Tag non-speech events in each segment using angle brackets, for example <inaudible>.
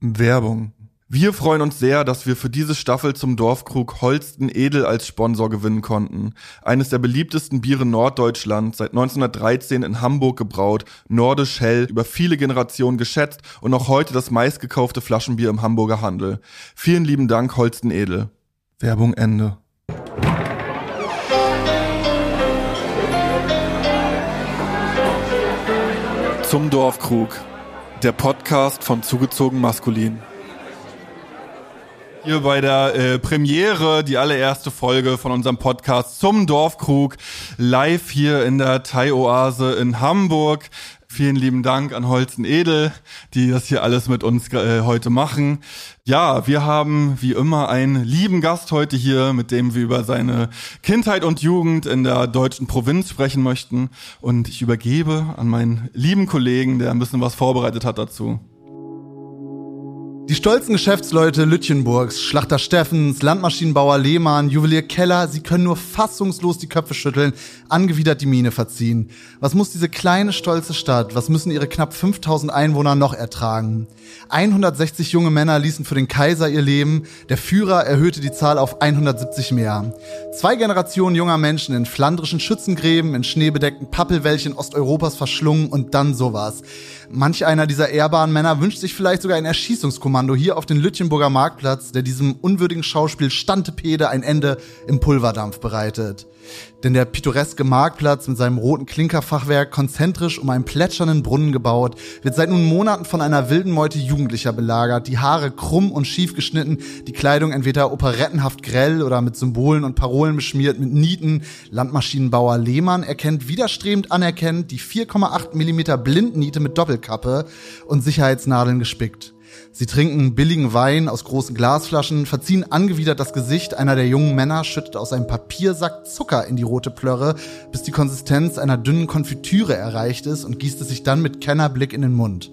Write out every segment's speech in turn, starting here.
Werbung. Wir freuen uns sehr, dass wir für diese Staffel zum Dorfkrug Holsten Edel als Sponsor gewinnen konnten. Eines der beliebtesten Biere Norddeutschlands, seit 1913 in Hamburg gebraut, nordisch hell, über viele Generationen geschätzt und noch heute das meistgekaufte Flaschenbier im Hamburger Handel. Vielen lieben Dank, Holsten Edel. Werbung Ende. Zum Dorfkrug. Der Podcast von Zugezogen Maskulin. Hier bei der äh, Premiere, die allererste Folge von unserem Podcast zum Dorfkrug, live hier in der Thai-Oase in Hamburg. Vielen lieben Dank an Holzen Edel, die das hier alles mit uns äh, heute machen. Ja, wir haben wie immer einen lieben Gast heute hier, mit dem wir über seine Kindheit und Jugend in der deutschen Provinz sprechen möchten. Und ich übergebe an meinen lieben Kollegen, der ein bisschen was vorbereitet hat dazu. Die stolzen Geschäftsleute Lütchenburgs, Schlachter Steffens, Landmaschinenbauer Lehmann, Juwelier Keller, sie können nur fassungslos die Köpfe schütteln, angewidert die Miene verziehen. Was muss diese kleine, stolze Stadt, was müssen ihre knapp 5000 Einwohner noch ertragen? 160 junge Männer ließen für den Kaiser ihr Leben, der Führer erhöhte die Zahl auf 170 mehr. Zwei Generationen junger Menschen in flandrischen Schützengräben, in schneebedeckten Pappelwäldchen Osteuropas verschlungen und dann sowas. Manch einer dieser ehrbaren Männer wünscht sich vielleicht sogar ein Erschießungskommando hier auf den Lütchenburger Marktplatz, der diesem unwürdigen Schauspiel Stantepede ein Ende im Pulverdampf bereitet. Denn der pittoreske Marktplatz mit seinem roten Klinkerfachwerk, konzentrisch um einen plätschernden Brunnen gebaut, wird seit nun Monaten von einer wilden Meute Jugendlicher belagert, die Haare krumm und schief geschnitten, die Kleidung entweder operettenhaft grell oder mit Symbolen und Parolen beschmiert, mit Nieten. Landmaschinenbauer Lehmann erkennt widerstrebend anerkennt die 4,8 Millimeter Blindniete mit Doppelkappe und Sicherheitsnadeln gespickt. Sie trinken billigen Wein aus großen Glasflaschen, verziehen angewidert das Gesicht. Einer der jungen Männer schüttet aus einem Papiersack Zucker in die rote Plörre, bis die Konsistenz einer dünnen Konfitüre erreicht ist und gießt es sich dann mit Kennerblick in den Mund.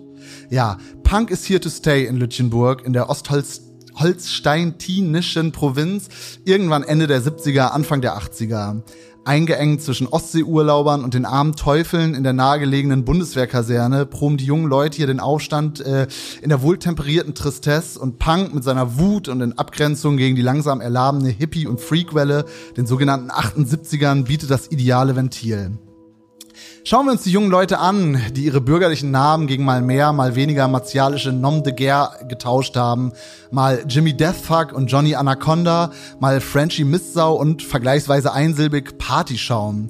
Ja, Punk ist here to stay in Lütchenburg, in der Ostholz Holstein-Tienischen Provinz, irgendwann Ende der 70er, Anfang der 80er eingeengt zwischen Ostseeurlaubern und den armen Teufeln in der nahegelegenen Bundeswehrkaserne proben die jungen Leute hier den Aufstand äh, in der wohltemperierten Tristesse und Punk mit seiner Wut und in Abgrenzung gegen die langsam erlabene Hippie- und Freakwelle, den sogenannten 78ern, bietet das ideale Ventil. Schauen wir uns die jungen Leute an, die ihre bürgerlichen Namen gegen mal mehr, mal weniger martialische Nom de Guerre getauscht haben. Mal Jimmy Deathfuck und Johnny Anaconda, mal Frenchie Mistsau und vergleichsweise einsilbig Partyschaum.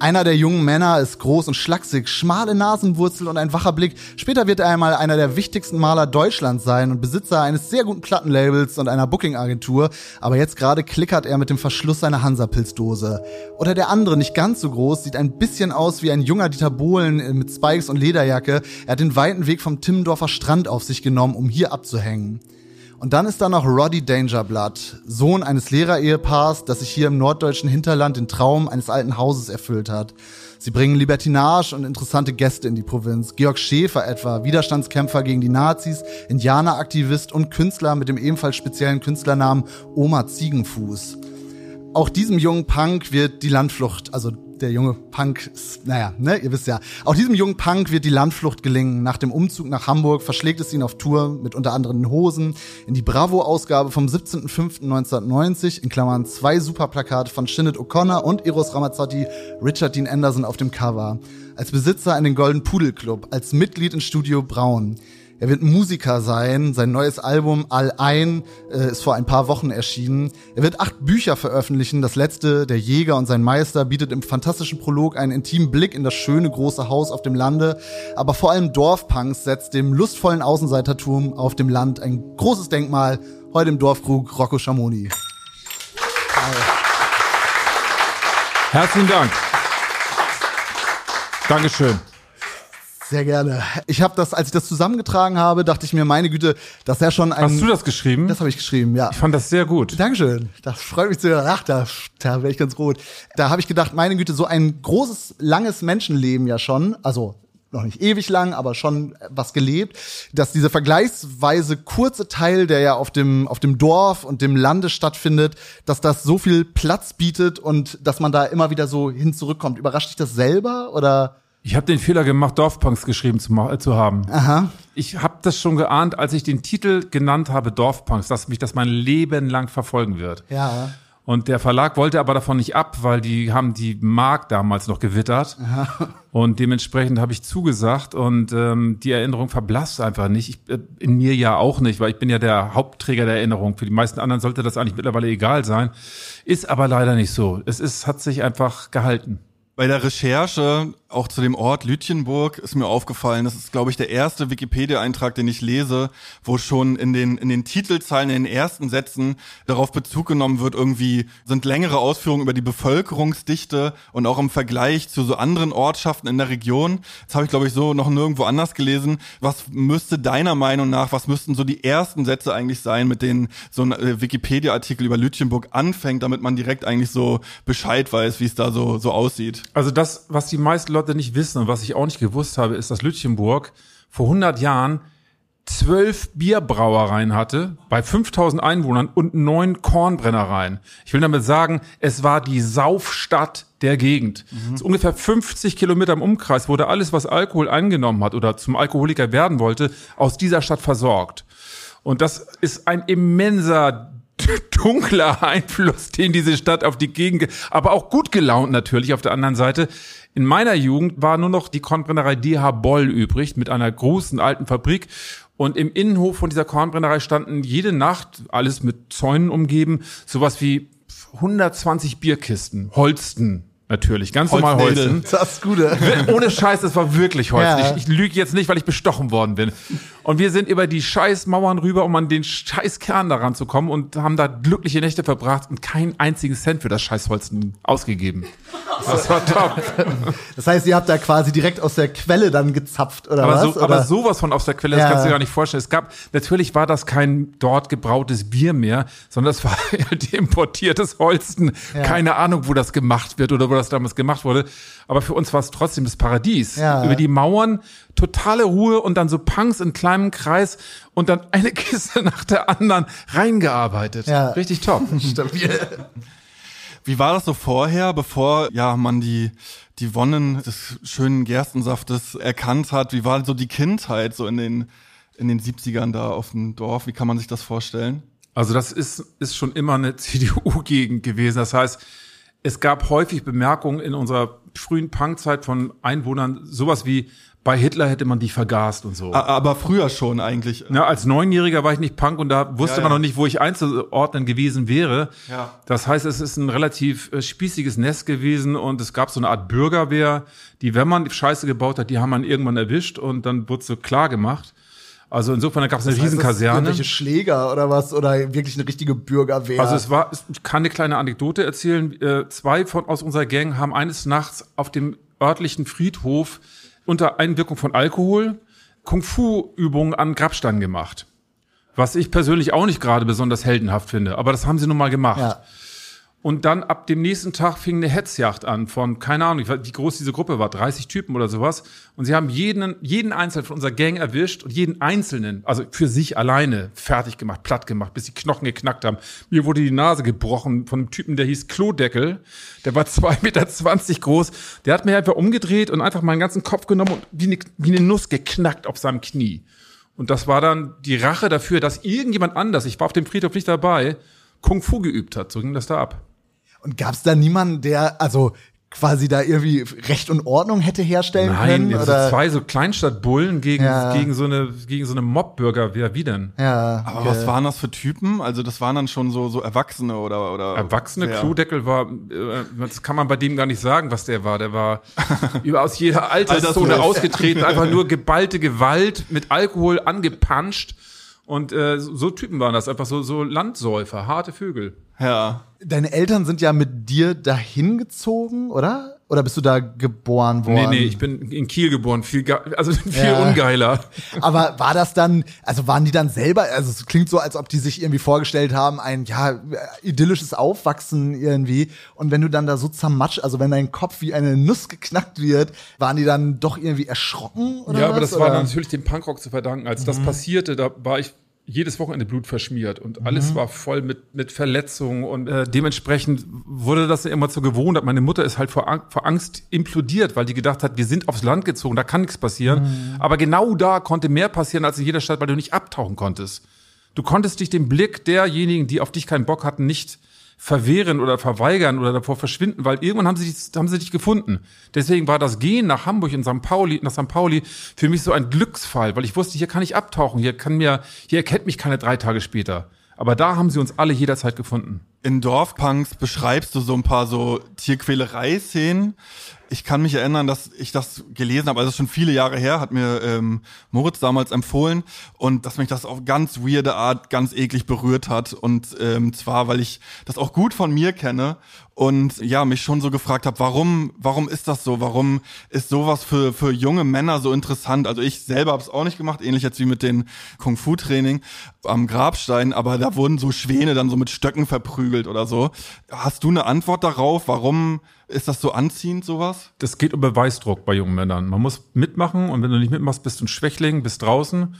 Einer der jungen Männer ist groß und schlaksig, schmale Nasenwurzel und ein wacher Blick. Später wird er einmal einer der wichtigsten Maler Deutschlands sein und Besitzer eines sehr guten Plattenlabels und einer Booking-Agentur. Aber jetzt gerade klickert er mit dem Verschluss seiner Hansa-Pilzdose. Oder der andere, nicht ganz so groß, sieht ein bisschen aus wie ein junger Dieter Bohlen mit Spikes und Lederjacke. Er hat den weiten Weg vom Timmendorfer Strand auf sich genommen, um hier abzuhängen. Und dann ist da noch Roddy Dangerblood, Sohn eines Lehrerehepaars, das sich hier im norddeutschen Hinterland den Traum eines alten Hauses erfüllt hat. Sie bringen Libertinage und interessante Gäste in die Provinz. Georg Schäfer etwa, Widerstandskämpfer gegen die Nazis, Indianeraktivist und Künstler mit dem ebenfalls speziellen Künstlernamen Oma Ziegenfuß. Auch diesem jungen Punk wird die Landflucht, also der junge Punk, naja, ne, ihr wisst ja. Auch diesem jungen Punk wird die Landflucht gelingen. Nach dem Umzug nach Hamburg verschlägt es ihn auf Tour mit unter anderem Hosen in die Bravo-Ausgabe vom 17.05.1990, in Klammern zwei Superplakate von Shinnet O'Connor und Eros Ramazzotti, Richard Dean Anderson auf dem Cover. Als Besitzer in den Golden Pudel Club, als Mitglied in Studio Braun. Er wird Musiker sein. Sein neues Album All Ein äh, ist vor ein paar Wochen erschienen. Er wird acht Bücher veröffentlichen. Das letzte, Der Jäger und sein Meister, bietet im fantastischen Prolog einen intimen Blick in das schöne große Haus auf dem Lande. Aber vor allem Dorfpunks setzt dem lustvollen Außenseitertum auf dem Land ein großes Denkmal. Heute im Dorfkrug Rocco Schamoni. Herzlichen Dank. Dankeschön. Sehr gerne. Ich habe das, als ich das zusammengetragen habe, dachte ich mir, meine Güte, das ist ja schon ein. Hast du das geschrieben? Das habe ich geschrieben, ja. Ich fand das sehr gut. Dankeschön. Das freut mich sehr. Ach, da, da wäre ich ganz rot. Da habe ich gedacht, meine Güte, so ein großes, langes Menschenleben ja schon, also noch nicht ewig lang, aber schon was gelebt, dass diese vergleichsweise kurze Teil, der ja auf dem, auf dem Dorf und dem Lande stattfindet, dass das so viel Platz bietet und dass man da immer wieder so hin zurückkommt. Überrascht dich das selber oder? Ich habe den Fehler gemacht, Dorfpunks geschrieben zu, äh, zu haben. Aha. Ich habe das schon geahnt, als ich den Titel genannt habe, Dorfpunks, dass mich das mein Leben lang verfolgen wird. Ja. Und der Verlag wollte aber davon nicht ab, weil die haben die Mark damals noch gewittert. Und dementsprechend habe ich zugesagt und ähm, die Erinnerung verblasst einfach nicht. Ich, äh, in mir ja auch nicht, weil ich bin ja der Hauptträger der Erinnerung. Für die meisten anderen sollte das eigentlich mittlerweile egal sein. Ist aber leider nicht so. Es ist, hat sich einfach gehalten. Bei der Recherche auch zu dem Ort Lütjenburg ist mir aufgefallen, das ist, glaube ich, der erste Wikipedia-Eintrag, den ich lese, wo schon in den, in den Titelzeilen, in den ersten Sätzen darauf Bezug genommen wird, irgendwie sind längere Ausführungen über die Bevölkerungsdichte und auch im Vergleich zu so anderen Ortschaften in der Region. Das habe ich, glaube ich, so noch nirgendwo anders gelesen. Was müsste deiner Meinung nach, was müssten so die ersten Sätze eigentlich sein, mit denen so ein äh, Wikipedia-Artikel über Lütjenburg anfängt, damit man direkt eigentlich so Bescheid weiß, wie es da so, so aussieht? Also das, was die meisten Leute nicht wissen und was ich auch nicht gewusst habe, ist, dass Lütjenburg vor 100 Jahren zwölf Bierbrauereien hatte, bei 5000 Einwohnern und neun Kornbrennereien. Ich will damit sagen, es war die Saufstadt der Gegend. So ungefähr 50 Kilometer im Umkreis wurde alles, was Alkohol angenommen hat oder zum Alkoholiker werden wollte, aus dieser Stadt versorgt. Und das ist ein immenser <laughs> dunkler Einfluss, den diese Stadt auf die Gegend, ge- aber auch gut gelaunt natürlich auf der anderen Seite. In meiner Jugend war nur noch die Kornbrennerei DH Boll übrig mit einer großen alten Fabrik. Und im Innenhof von dieser Kornbrennerei standen jede Nacht, alles mit Zäunen umgeben, sowas wie 120 Bierkisten, Holsten natürlich, ganz normal. Holsten. Das ist Gute. Ohne Scheiß, das war wirklich Holz. Ja. Ich, ich lüge jetzt nicht, weil ich bestochen worden bin. Und wir sind über die Scheißmauern rüber, um an den Scheißkern daran zu kommen und haben da glückliche Nächte verbracht und keinen einzigen Cent für das Scheißholzen ausgegeben. Das war top. Das heißt, ihr habt da quasi direkt aus der Quelle dann gezapft, oder Aber, was? so, oder? aber sowas von aus der Quelle, das Ja. kannst du dir gar nicht vorstellen. Es gab, natürlich war das kein dort gebrautes Bier mehr, sondern es war <laughs> halt importiertes Holsten. Ja. Keine Ahnung, wo das gemacht wird oder wo das damals gemacht wurde. Aber für uns war es trotzdem das Paradies. Ja. Über die Mauern, totale Ruhe und dann so Punks in kleinem Kreis und dann eine <laughs> Kiste nach der anderen reingearbeitet. Ja. Richtig top. <laughs> Stabil. Wie war das so vorher, bevor ja man die die Wonnen des schönen Gerstensaftes erkannt hat? Wie war so die Kindheit so in den in den 70ern da auf dem Dorf? Wie kann man sich das vorstellen? Also das ist, ist schon immer eine <laughs> CDU-Gegend gewesen. Das heißt, es gab häufig Bemerkungen in unserer frühen Punkzeit von Einwohnern, sowas wie, bei Hitler hätte man dich vergast und so. Aber früher schon eigentlich. Ja, als Neunjähriger war ich nicht Punk und da wusste Ja, man ja. noch nicht, wo ich einzuordnen gewesen wäre. Ja. Das heißt, es ist ein relativ äh, spießiges Nest gewesen und es gab so eine Art Bürgerwehr, die, wenn man Scheiße gebaut hat, die haben man irgendwann erwischt und dann wurde so klar gemacht. Also insofern, da gab es eine heißt, das Riesenkaserne. Irgendwelche Schläger oder was? Oder wirklich eine richtige Bürgerwehr? Also es war, ich kann eine kleine Anekdote erzählen. Äh, zwei von aus unserer Gang haben eines Nachts auf dem örtlichen Friedhof unter Einwirkung von Alkohol Kung-Fu-Übungen an Grabsteinen gemacht. Was ich persönlich auch nicht gerade besonders heldenhaft finde, aber das haben sie nun mal gemacht. ja. Und dann ab dem nächsten Tag fing eine Hetzjagd an von, keine Ahnung, wie groß diese Gruppe war, 30 Typen oder sowas. Und sie haben jeden, jeden Einzelnen von unserer Gang erwischt und jeden Einzelnen, also für sich alleine, fertig gemacht, platt gemacht, bis die Knochen geknackt haben. Mir wurde die Nase gebrochen von einem Typen, der hieß Klodeckel. Der war <laughs> 2,20 Meter groß. Der hat mir einfach umgedreht und einfach meinen ganzen Kopf genommen und wie eine, wie eine Nuss geknackt auf seinem Knie. Und das war dann die Rache dafür, dass irgendjemand anders, ich war auf dem Friedhof nicht dabei, Kung Fu geübt hat. So ging das da ab. Und gab es da niemanden, der also quasi da irgendwie Recht und Ordnung hätte herstellen Nein, können? so Oder? zwei so Kleinstadtbullen gegen, Ja. gegen so eine, gegen so eine Mobbürger, wer wie denn? ja, Aber okay. was waren das für Typen? Also das waren dann schon so so Erwachsene oder oder Erwachsene? Klodeckel war, äh, das kann man bei dem gar nicht sagen, was der war. Der war <laughs> über aus jeder Alterszone ausgetreten, einfach nur geballte Gewalt mit Alkohol angepanscht. Und äh, so Typen waren das, einfach so, so Landsäufer, harte Vögel. Ja. Deine Eltern sind ja mit dir dahin gezogen, oder? Oder bist du da geboren worden? Nee, nee, ich bin in Kiel geboren, viel, also <laughs> viel Ja. ungeiler. <laughs> Aber war das dann, also waren die dann selber, also es klingt so, als ob die sich irgendwie vorgestellt haben, ein, ja, idyllisches Aufwachsen irgendwie. Und wenn du dann da so zermatscht, also wenn dein Kopf wie eine Nuss geknackt wird, waren die dann doch irgendwie erschrocken oder ja, was? aber das oder? war dann natürlich dem Punkrock zu verdanken. Als Mhm. das passierte, da war ich jedes Wochenende Blut verschmiert und alles war voll mit, mit Verletzungen und äh, dementsprechend wurde das immer zur Gewohnheit. Meine Mutter ist halt vor, Ang- vor Angst implodiert, weil die gedacht hat, wir sind aufs Land gezogen, da kann nichts passieren. Aber genau da konnte mehr passieren als in jeder Stadt, weil du nicht abtauchen konntest. Du konntest dich dem Blick derjenigen, die auf dich keinen Bock hatten, nicht verwehren oder verweigern oder davor verschwinden, weil irgendwann haben sie, dich- haben sie dich gefunden. Deswegen war das Gehen nach Hamburg in St. Pauli, nach St. Pauli für mich so ein Glücksfall, weil ich wusste, hier kann ich abtauchen, hier kann mir, hier erkennt mich keine drei Tage später. Aber da haben sie uns alle jederzeit gefunden. In Dorfpunks beschreibst du so ein paar so Tierquälerei-Szenen. Ich kann mich erinnern, dass ich das gelesen habe, also schon viele Jahre her, hat mir ähm, Moritz damals empfohlen und dass mich das auf ganz weirde Art ganz eklig berührt hat und ähm, zwar, weil ich das auch gut von mir kenne und ja, mich schon so gefragt habe, warum, warum ist das so? Warum ist sowas für, für junge Männer so interessant? Also ich selber habe es auch nicht gemacht, ähnlich jetzt wie mit den Kung-Fu-Training am Grabstein, aber da wurden so Schwäne dann so mit Stöcken verprügelt oder so. Hast du eine Antwort darauf? Warum ist das so anziehend, sowas? Das geht um Beweisdruck bei jungen Männern. Man muss mitmachen und wenn du nicht mitmachst, bist du ein Schwächling, bist draußen.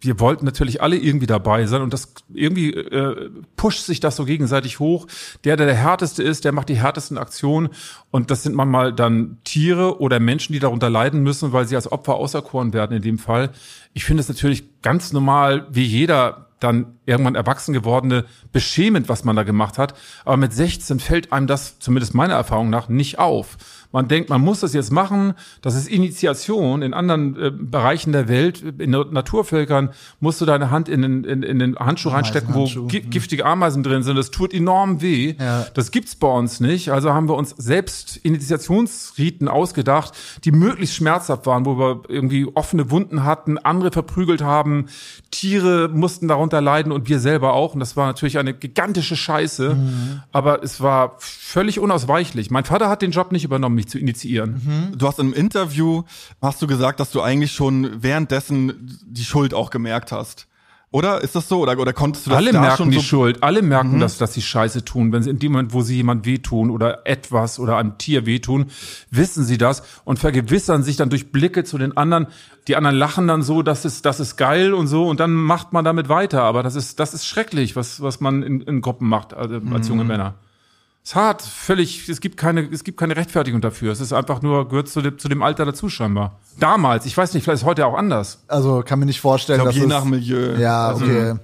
Wir wollten natürlich alle irgendwie dabei sein und das irgendwie äh, pusht sich das so gegenseitig hoch. Der, der der härteste ist, der macht die härtesten Aktionen und das sind manchmal dann Tiere oder Menschen, die darunter leiden müssen, weil sie als Opfer auserkoren werden in dem Fall. Ich finde es natürlich ganz normal, wie jeder dann irgendwann erwachsen gewordene beschämend, was man da gemacht hat. Aber mit 16 fällt einem das, zumindest meiner Erfahrung nach, nicht auf. Man denkt, man muss das jetzt machen. Das ist Initiation. In anderen äh, Bereichen der Welt, in Na- Naturvölkern, musst du deine Hand in den, in, in den Handschuh reinstecken, wo gi giftige Ameisen drin sind. Das tut enorm weh. Ja. Das gibt's bei uns nicht. Also haben wir uns selbst Initiationsriten ausgedacht, die möglichst schmerzhaft waren, wo wir irgendwie offene Wunden hatten, andere verprügelt haben, Tiere mussten darunter leiden und wir selber auch. Und das war natürlich eine gigantische Scheiße. Mhm. Aber es war völlig unausweichlich. Mein Vater hat den Job nicht übernommen, mich zu initiieren. Mhm. Du hast im Interview, hast du gesagt, dass du eigentlich schon währenddessen die Schuld auch gemerkt hast. Oder? Ist das so? Oder, oder konntest du das Alle da merken schon die so Schuld. Alle merken, dass, dass sie Scheiße tun. Wenn sie in dem Moment, wo sie jemand wehtun oder etwas oder einem Tier wehtun, wissen sie das und vergewissern sich dann durch Blicke zu den anderen. Die anderen lachen dann so, das ist, das ist geil und so und dann macht man damit weiter. Aber das ist, das ist schrecklich, was, was man in, in Gruppen macht, also als junge Männer. Es ist hart, völlig, es gibt keine, es gibt keine Rechtfertigung dafür. Es ist einfach nur, gehört zu dem, zu dem Alter dazu scheinbar. Damals, ich weiß nicht, vielleicht ist heute auch anders. Also kann mir nicht vorstellen, Ich glaube, dass je es- nach Milieu. Ja, Also, okay.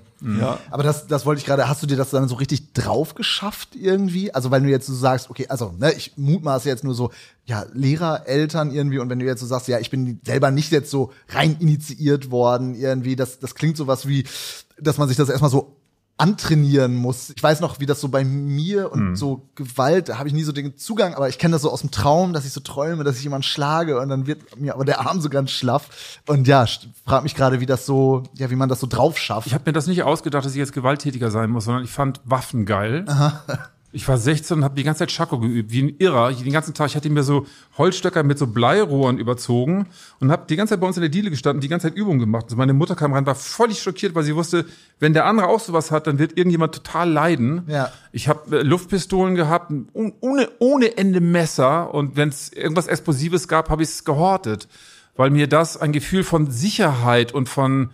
Ja. Aber das, das wollte ich gerade, hast du dir das dann so richtig drauf geschafft irgendwie? Also, weil du jetzt so sagst, okay, also, ne, ich mutmaße jetzt nur so, ja, Lehrer, Eltern irgendwie, und wenn du jetzt so sagst, ja, ich bin selber nicht jetzt so rein initiiert worden irgendwie, das, das klingt so was wie, dass man sich das erstmal so antrainieren muss. Ich weiß noch, wie das so bei mir und so Gewalt, da habe ich nie so den Zugang, aber ich kenne das so aus dem Traum, dass ich so träume, dass ich jemanden schlage und dann wird mir aber der Arm so ganz schlaff. Und ja, frag mich gerade, wie das so, ja, wie man das so drauf schafft. Ich habe mir das nicht ausgedacht, dass ich jetzt gewalttätiger sein muss, sondern ich fand Waffen geil. <laughs> Ich war 16 und habe die ganze Zeit Schako geübt, wie ein Irrer. Ich, den ganzen Tag, ich hatte mir so Holzstöcker mit so Bleirohren überzogen und habe die ganze Zeit bei uns in der Diele gestanden, die ganze Zeit Übungen gemacht. Also meine Mutter kam rein, war völlig schockiert, weil sie wusste, wenn der andere auch sowas hat, dann wird irgendjemand total leiden. Ja. Ich habe äh, Luftpistolen gehabt, un- ohne, ohne Ende Messer und wenn es irgendwas Explosives gab, habe ich es gehortet, weil mir das ein Gefühl von Sicherheit und von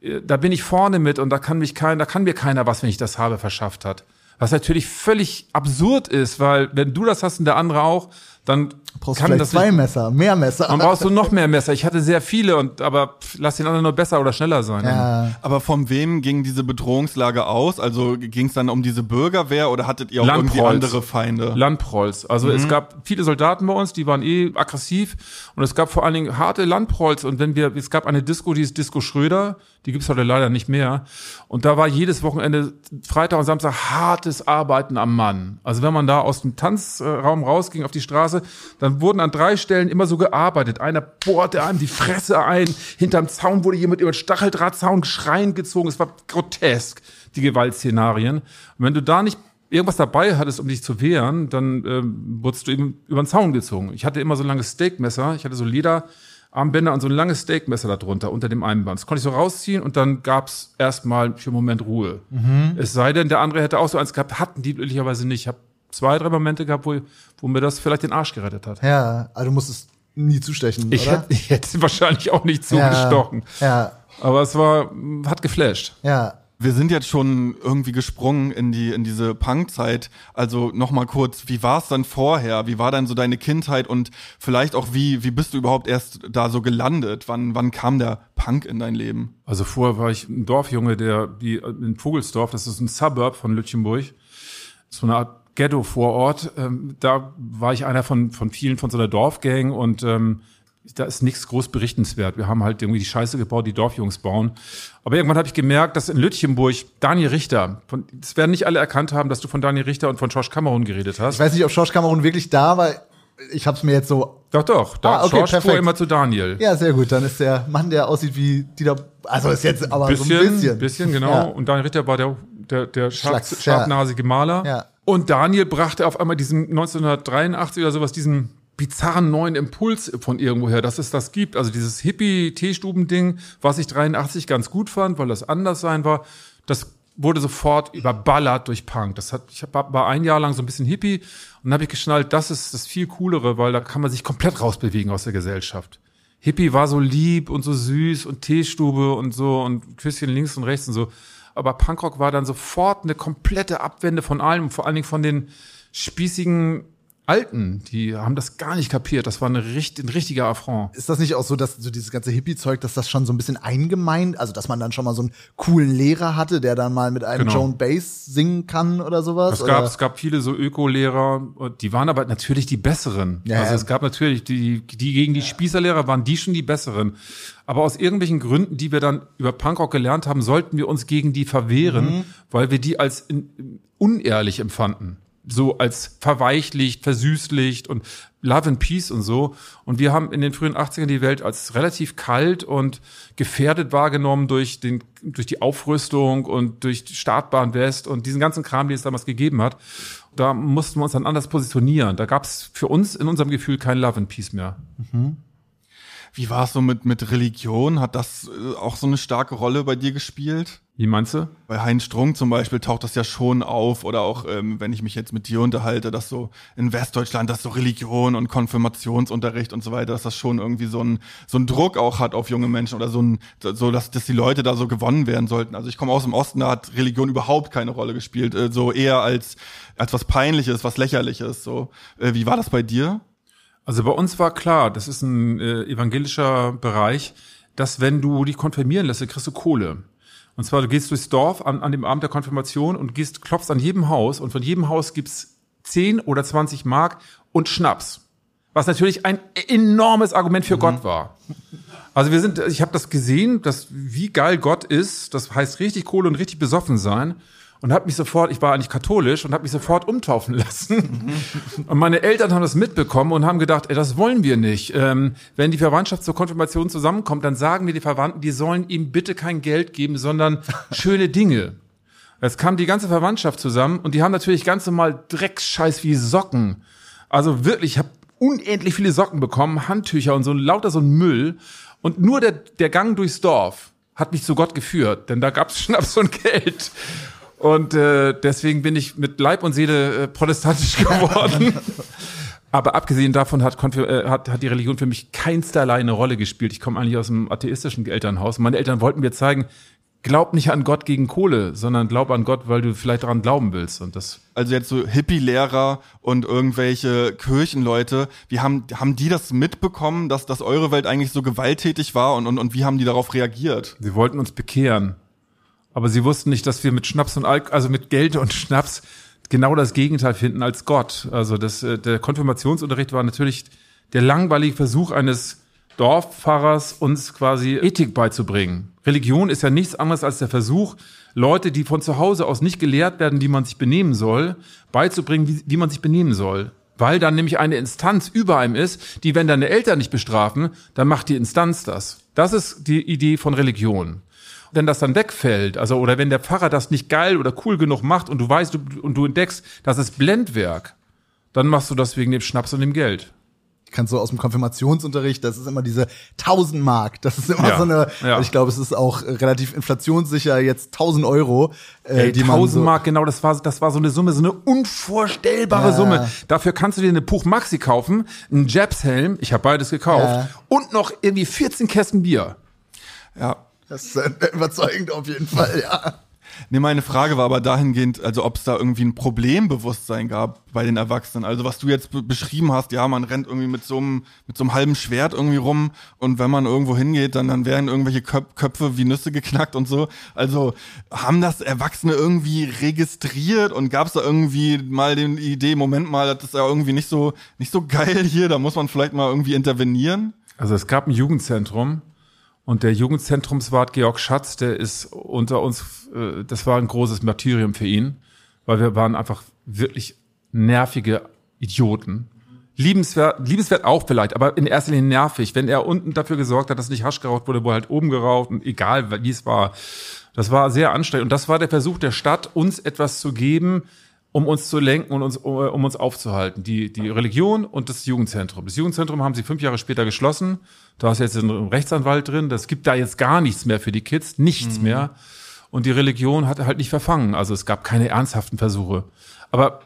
äh, da bin ich vorne mit und da kann mich kein, da kann mir keiner was, wenn ich das habe, verschafft hat. Was natürlich völlig absurd ist, weil wenn du das hast und der andere auch, dann brauchst kann vielleicht das zwei nicht, Messer, mehr Messer. man brauchst du noch mehr Messer. Ich hatte sehr viele und aber pff, lass den anderen nur besser oder schneller sein. ja. Aber von wem ging diese Bedrohungslage aus? Also ging es dann um diese Bürgerwehr oder hattet ihr auch irgendwie Landprolls. andere Feinde? Landprolls. Also es gab viele Soldaten bei uns, die waren eh aggressiv und es gab vor allen Dingen harte Landprolls und wenn wir, es gab eine Disco, die ist Disco Schröder, die gibt's heute leider nicht mehr und da war jedes Wochenende Freitag und Samstag hartes Arbeiten am Mann. Also wenn man da aus dem Tanzraum rausging auf die Straße, dann wurden an drei Stellen immer so gearbeitet. Einer bohrte einem die Fresse ein, hinterm Zaun wurde jemand über den Stacheldrahtzaun schreiend gezogen. Es war grotesk, die Gewaltszenarien. Und wenn du da nicht irgendwas dabei hattest, um dich zu wehren, dann ähm, wurdest du eben über den Zaun gezogen. Ich hatte immer so ein langes Steakmesser, ich hatte so Lederarmbänder und so ein langes Steakmesser darunter, unter dem Einband. Das konnte ich so rausziehen und dann gab's erstmal für einen Moment Ruhe. Es sei denn, der andere hätte auch so eins gehabt, hatten die glücklicherweise nicht. Ich habe zwei, drei Momente gehabt, wo, wo mir das vielleicht den Arsch gerettet hat. Ja, also du musstest nie zustechen, Ich oder? hätte, ich hätte wahrscheinlich auch nicht zugestochen. Ja, Aber es war, hat geflasht. ja. Wir sind jetzt schon irgendwie gesprungen in die in diese Punkzeit. Also noch mal kurz, wie war es dann vorher? Wie war dann so deine Kindheit und vielleicht auch wie wie bist du überhaupt erst da so gelandet? Wann wann kam der Punk in dein Leben? Also vorher war ich ein Dorfjunge, der die in Vogelsdorf, das ist ein Suburb von Lütchenburg, so eine Art Ghetto-Vorort. Ähm, da war ich einer von von vielen von so einer Dorfgang und ähm, da ist nichts groß berichtenswert. Wir haben halt irgendwie die Scheiße gebaut, die Dorfjungs bauen. Aber irgendwann habe ich gemerkt, dass in Lütchenburg Daniel Richter, von, das werden nicht alle erkannt haben, dass du von Daniel Richter und von Josh Cameron geredet hast. Ich weiß nicht, ob George Cameron wirklich da war. Ich habe es mir jetzt so. Doch, doch. Da Ah, okay, Josh fuhr immer zu Daniel. Ja, sehr gut. Dann ist der Mann, der aussieht wie Dieter. Also ist jetzt aber bisschen, so ein bisschen. bisschen, genau. Ja. Und Daniel Richter war der, der, der scharf, scharfnasige Maler. Ja. Und Daniel brachte auf einmal diesen 1983 oder sowas, diesen bizarren neuen Impuls von irgendwoher, dass es das gibt. Also dieses Hippie-Teestuben-Ding, was ich 83 ganz gut fand, weil das anders sein war, das wurde sofort überballert durch Punk. Das hat, ich war ein Jahr lang so ein bisschen Hippie und dann habe ich geschnallt, das ist das viel coolere, weil da kann man sich komplett rausbewegen aus der Gesellschaft. Hippie war so lieb und so süß und Teestube und so und Küsschen links und rechts und so. Aber Punkrock war dann sofort eine komplette Abwende von allem, vor allen Dingen von den spießigen Alten. Die haben das gar nicht kapiert. Das war eine, ein richtiger Affront. Ist das nicht auch so, dass so dieses ganze Hippie-Zeug, dass das schon so ein bisschen eingemeint, also dass man dann schon mal so einen coolen Lehrer hatte, der dann mal mit einem Genau. Joan Bass singen kann oder sowas? Es gab, oder? es gab viele so Öko-Lehrer, die waren aber natürlich die besseren. Ja, also ja. es gab natürlich die, die gegen die Spießerlehrer waren die schon die besseren. Aber aus irgendwelchen Gründen, die wir dann über Punkrock gelernt haben, sollten wir uns gegen die verwehren, Mhm. weil wir die als in, unehrlich empfanden. So als verweichlicht, versüßlicht und Love and Peace und so. Und wir haben in den frühen 80ern die Welt als relativ kalt und gefährdet wahrgenommen durch den, durch die Aufrüstung und durch die Startbahn West und diesen ganzen Kram, den es damals gegeben hat. Da mussten wir uns dann anders positionieren. Da gab es für uns in unserem Gefühl kein Love and Peace mehr. Wie war es so mit mit Religion? Hat das äh, auch so eine starke Rolle bei dir gespielt? Wie meinst du? Bei Heinz Strunk zum Beispiel taucht das ja schon auf oder auch, ähm, wenn ich mich jetzt mit dir unterhalte, dass so in Westdeutschland, dass so Religion und Konfirmationsunterricht und so weiter, dass das schon irgendwie so ein so ein Druck auch hat auf junge Menschen oder so ein so, dass, dass die Leute da so gewonnen werden sollten. Also ich komme aus dem Osten, da hat Religion überhaupt keine Rolle gespielt, äh, so eher als als was Peinliches, was Lächerliches. So, äh, wie war das bei dir? Also bei uns war klar, das ist ein äh, evangelischer Bereich, dass wenn du dich konfirmieren lässt, dann kriegst du Kohle. Und zwar, du gehst durchs Dorf an, an dem Abend der Konfirmation und gehst, klopfst an jedem Haus und von jedem Haus gibt's 10 oder 20 Mark und Schnaps. Was natürlich ein enormes Argument für Gott war. Also wir sind, ich habe das gesehen, dass wie geil Gott ist, das heißt richtig Kohle und richtig besoffen sein. Und habe mich sofort, ich war eigentlich katholisch und habe mich sofort umtaufen <laughs> lassen. Und meine Eltern haben das mitbekommen und haben gedacht, ey, das wollen wir nicht. Ähm, wenn die Verwandtschaft zur Konfirmation zusammenkommt, dann sagen wir die Verwandten, die sollen ihm bitte kein Geld geben, sondern <laughs> schöne Dinge. Jetzt kam die ganze Verwandtschaft zusammen und die haben natürlich ganz normal Drecksscheiß wie Socken. Also wirklich, ich habe unendlich viele Socken bekommen, Handtücher und so lauter so ein Müll. Und nur der, der Gang durchs Dorf hat mich zu Gott geführt, denn da gab's <laughs> Schnaps und Geld. Und äh, deswegen bin ich mit Leib und Seele äh, protestantisch <laughs> geworden. Aber abgesehen davon hat, äh, hat, hat die Religion für mich keinsterlei eine Rolle gespielt. Ich komme eigentlich aus einem atheistischen Elternhaus. Meine Eltern wollten mir zeigen, glaub nicht an Gott gegen Kohle, sondern glaub an Gott, weil du vielleicht daran glauben willst. Und das Also jetzt so Hippie-Lehrer und irgendwelche Kirchenleute, wie haben, haben die das mitbekommen, dass, dass eure Welt eigentlich so gewalttätig war und, und, und wie haben die darauf reagiert? Sie wollten uns bekehren. Aber sie wussten nicht, dass wir mit Schnaps und Alk also mit Geld und Schnaps genau das Gegenteil finden als Gott. Also das, äh, der Konfirmationsunterricht war natürlich der langweilige Versuch eines Dorfpfarrers, uns quasi Ethik beizubringen. Religion ist ja nichts anderes als der Versuch, Leute, die von zu Hause aus nicht gelehrt werden, wie man sich benehmen soll, beizubringen, wie, wie man sich benehmen soll. Weil dann nämlich eine Instanz über einem ist, die, wenn deine Eltern nicht bestrafen, dann macht die Instanz das. Das ist die Idee von Religion wenn das dann wegfällt, also oder wenn der Pfarrer das nicht geil oder cool genug macht und du weißt du, und du entdeckst, das ist Blendwerk, dann machst du das wegen dem Schnaps und dem Geld. Ich kann so aus dem Konfirmationsunterricht, das ist immer diese 1000 Mark. Das ist immer Ja, so eine, ja. ich glaube, es ist auch relativ inflationssicher jetzt 1000 Euro, äh, Ey, die man 1000 so, Mark, genau, das war, das war so eine Summe, so eine unvorstellbare Ja. Summe. Dafür kannst du dir eine Puch Maxi kaufen, einen Jabs-Helm, ich habe beides gekauft, Ja. und noch irgendwie 14 Kästen Bier. Ja. Das ist überzeugend auf jeden Fall, ja. Nee, meine Frage war aber dahingehend, also ob es da irgendwie ein Problembewusstsein gab bei den Erwachsenen. Also was du jetzt beschrieben hast, ja, man rennt irgendwie mit so einem mit so einem halben Schwert irgendwie rum und wenn man irgendwo hingeht, dann dann werden irgendwelche Köp Köpfe wie Nüsse geknackt und so. Also haben das Erwachsene irgendwie registriert und gab es da irgendwie mal die Idee, Moment mal, das ist ja irgendwie nicht so nicht so geil hier, da muss man vielleicht mal irgendwie intervenieren? Also es gab ein Jugendzentrum und der Jugendzentrumswart Georg Schatz, der ist unter uns, äh, das war ein großes Martyrium für ihn, weil wir waren einfach wirklich nervige Idioten. Liebenswert, liebenswert auch vielleicht, aber in erster Linie nervig. Wenn er unten dafür gesorgt hat, dass nicht Hasch geraucht wurde, wurde halt oben geraucht und egal, wie es war. Das war sehr anstrengend. Und das war der Versuch der Stadt, uns etwas zu geben, um uns zu lenken und uns, um uns aufzuhalten. Die, die Religion und das Jugendzentrum. Das Jugendzentrum haben sie fünf Jahre später geschlossen. Da ist jetzt ein Rechtsanwalt drin. Das gibt da jetzt gar nichts mehr für die Kids. Nichts mhm. mehr. Und die Religion hat halt nicht verfangen. Also es gab keine ernsthaften Versuche. Aber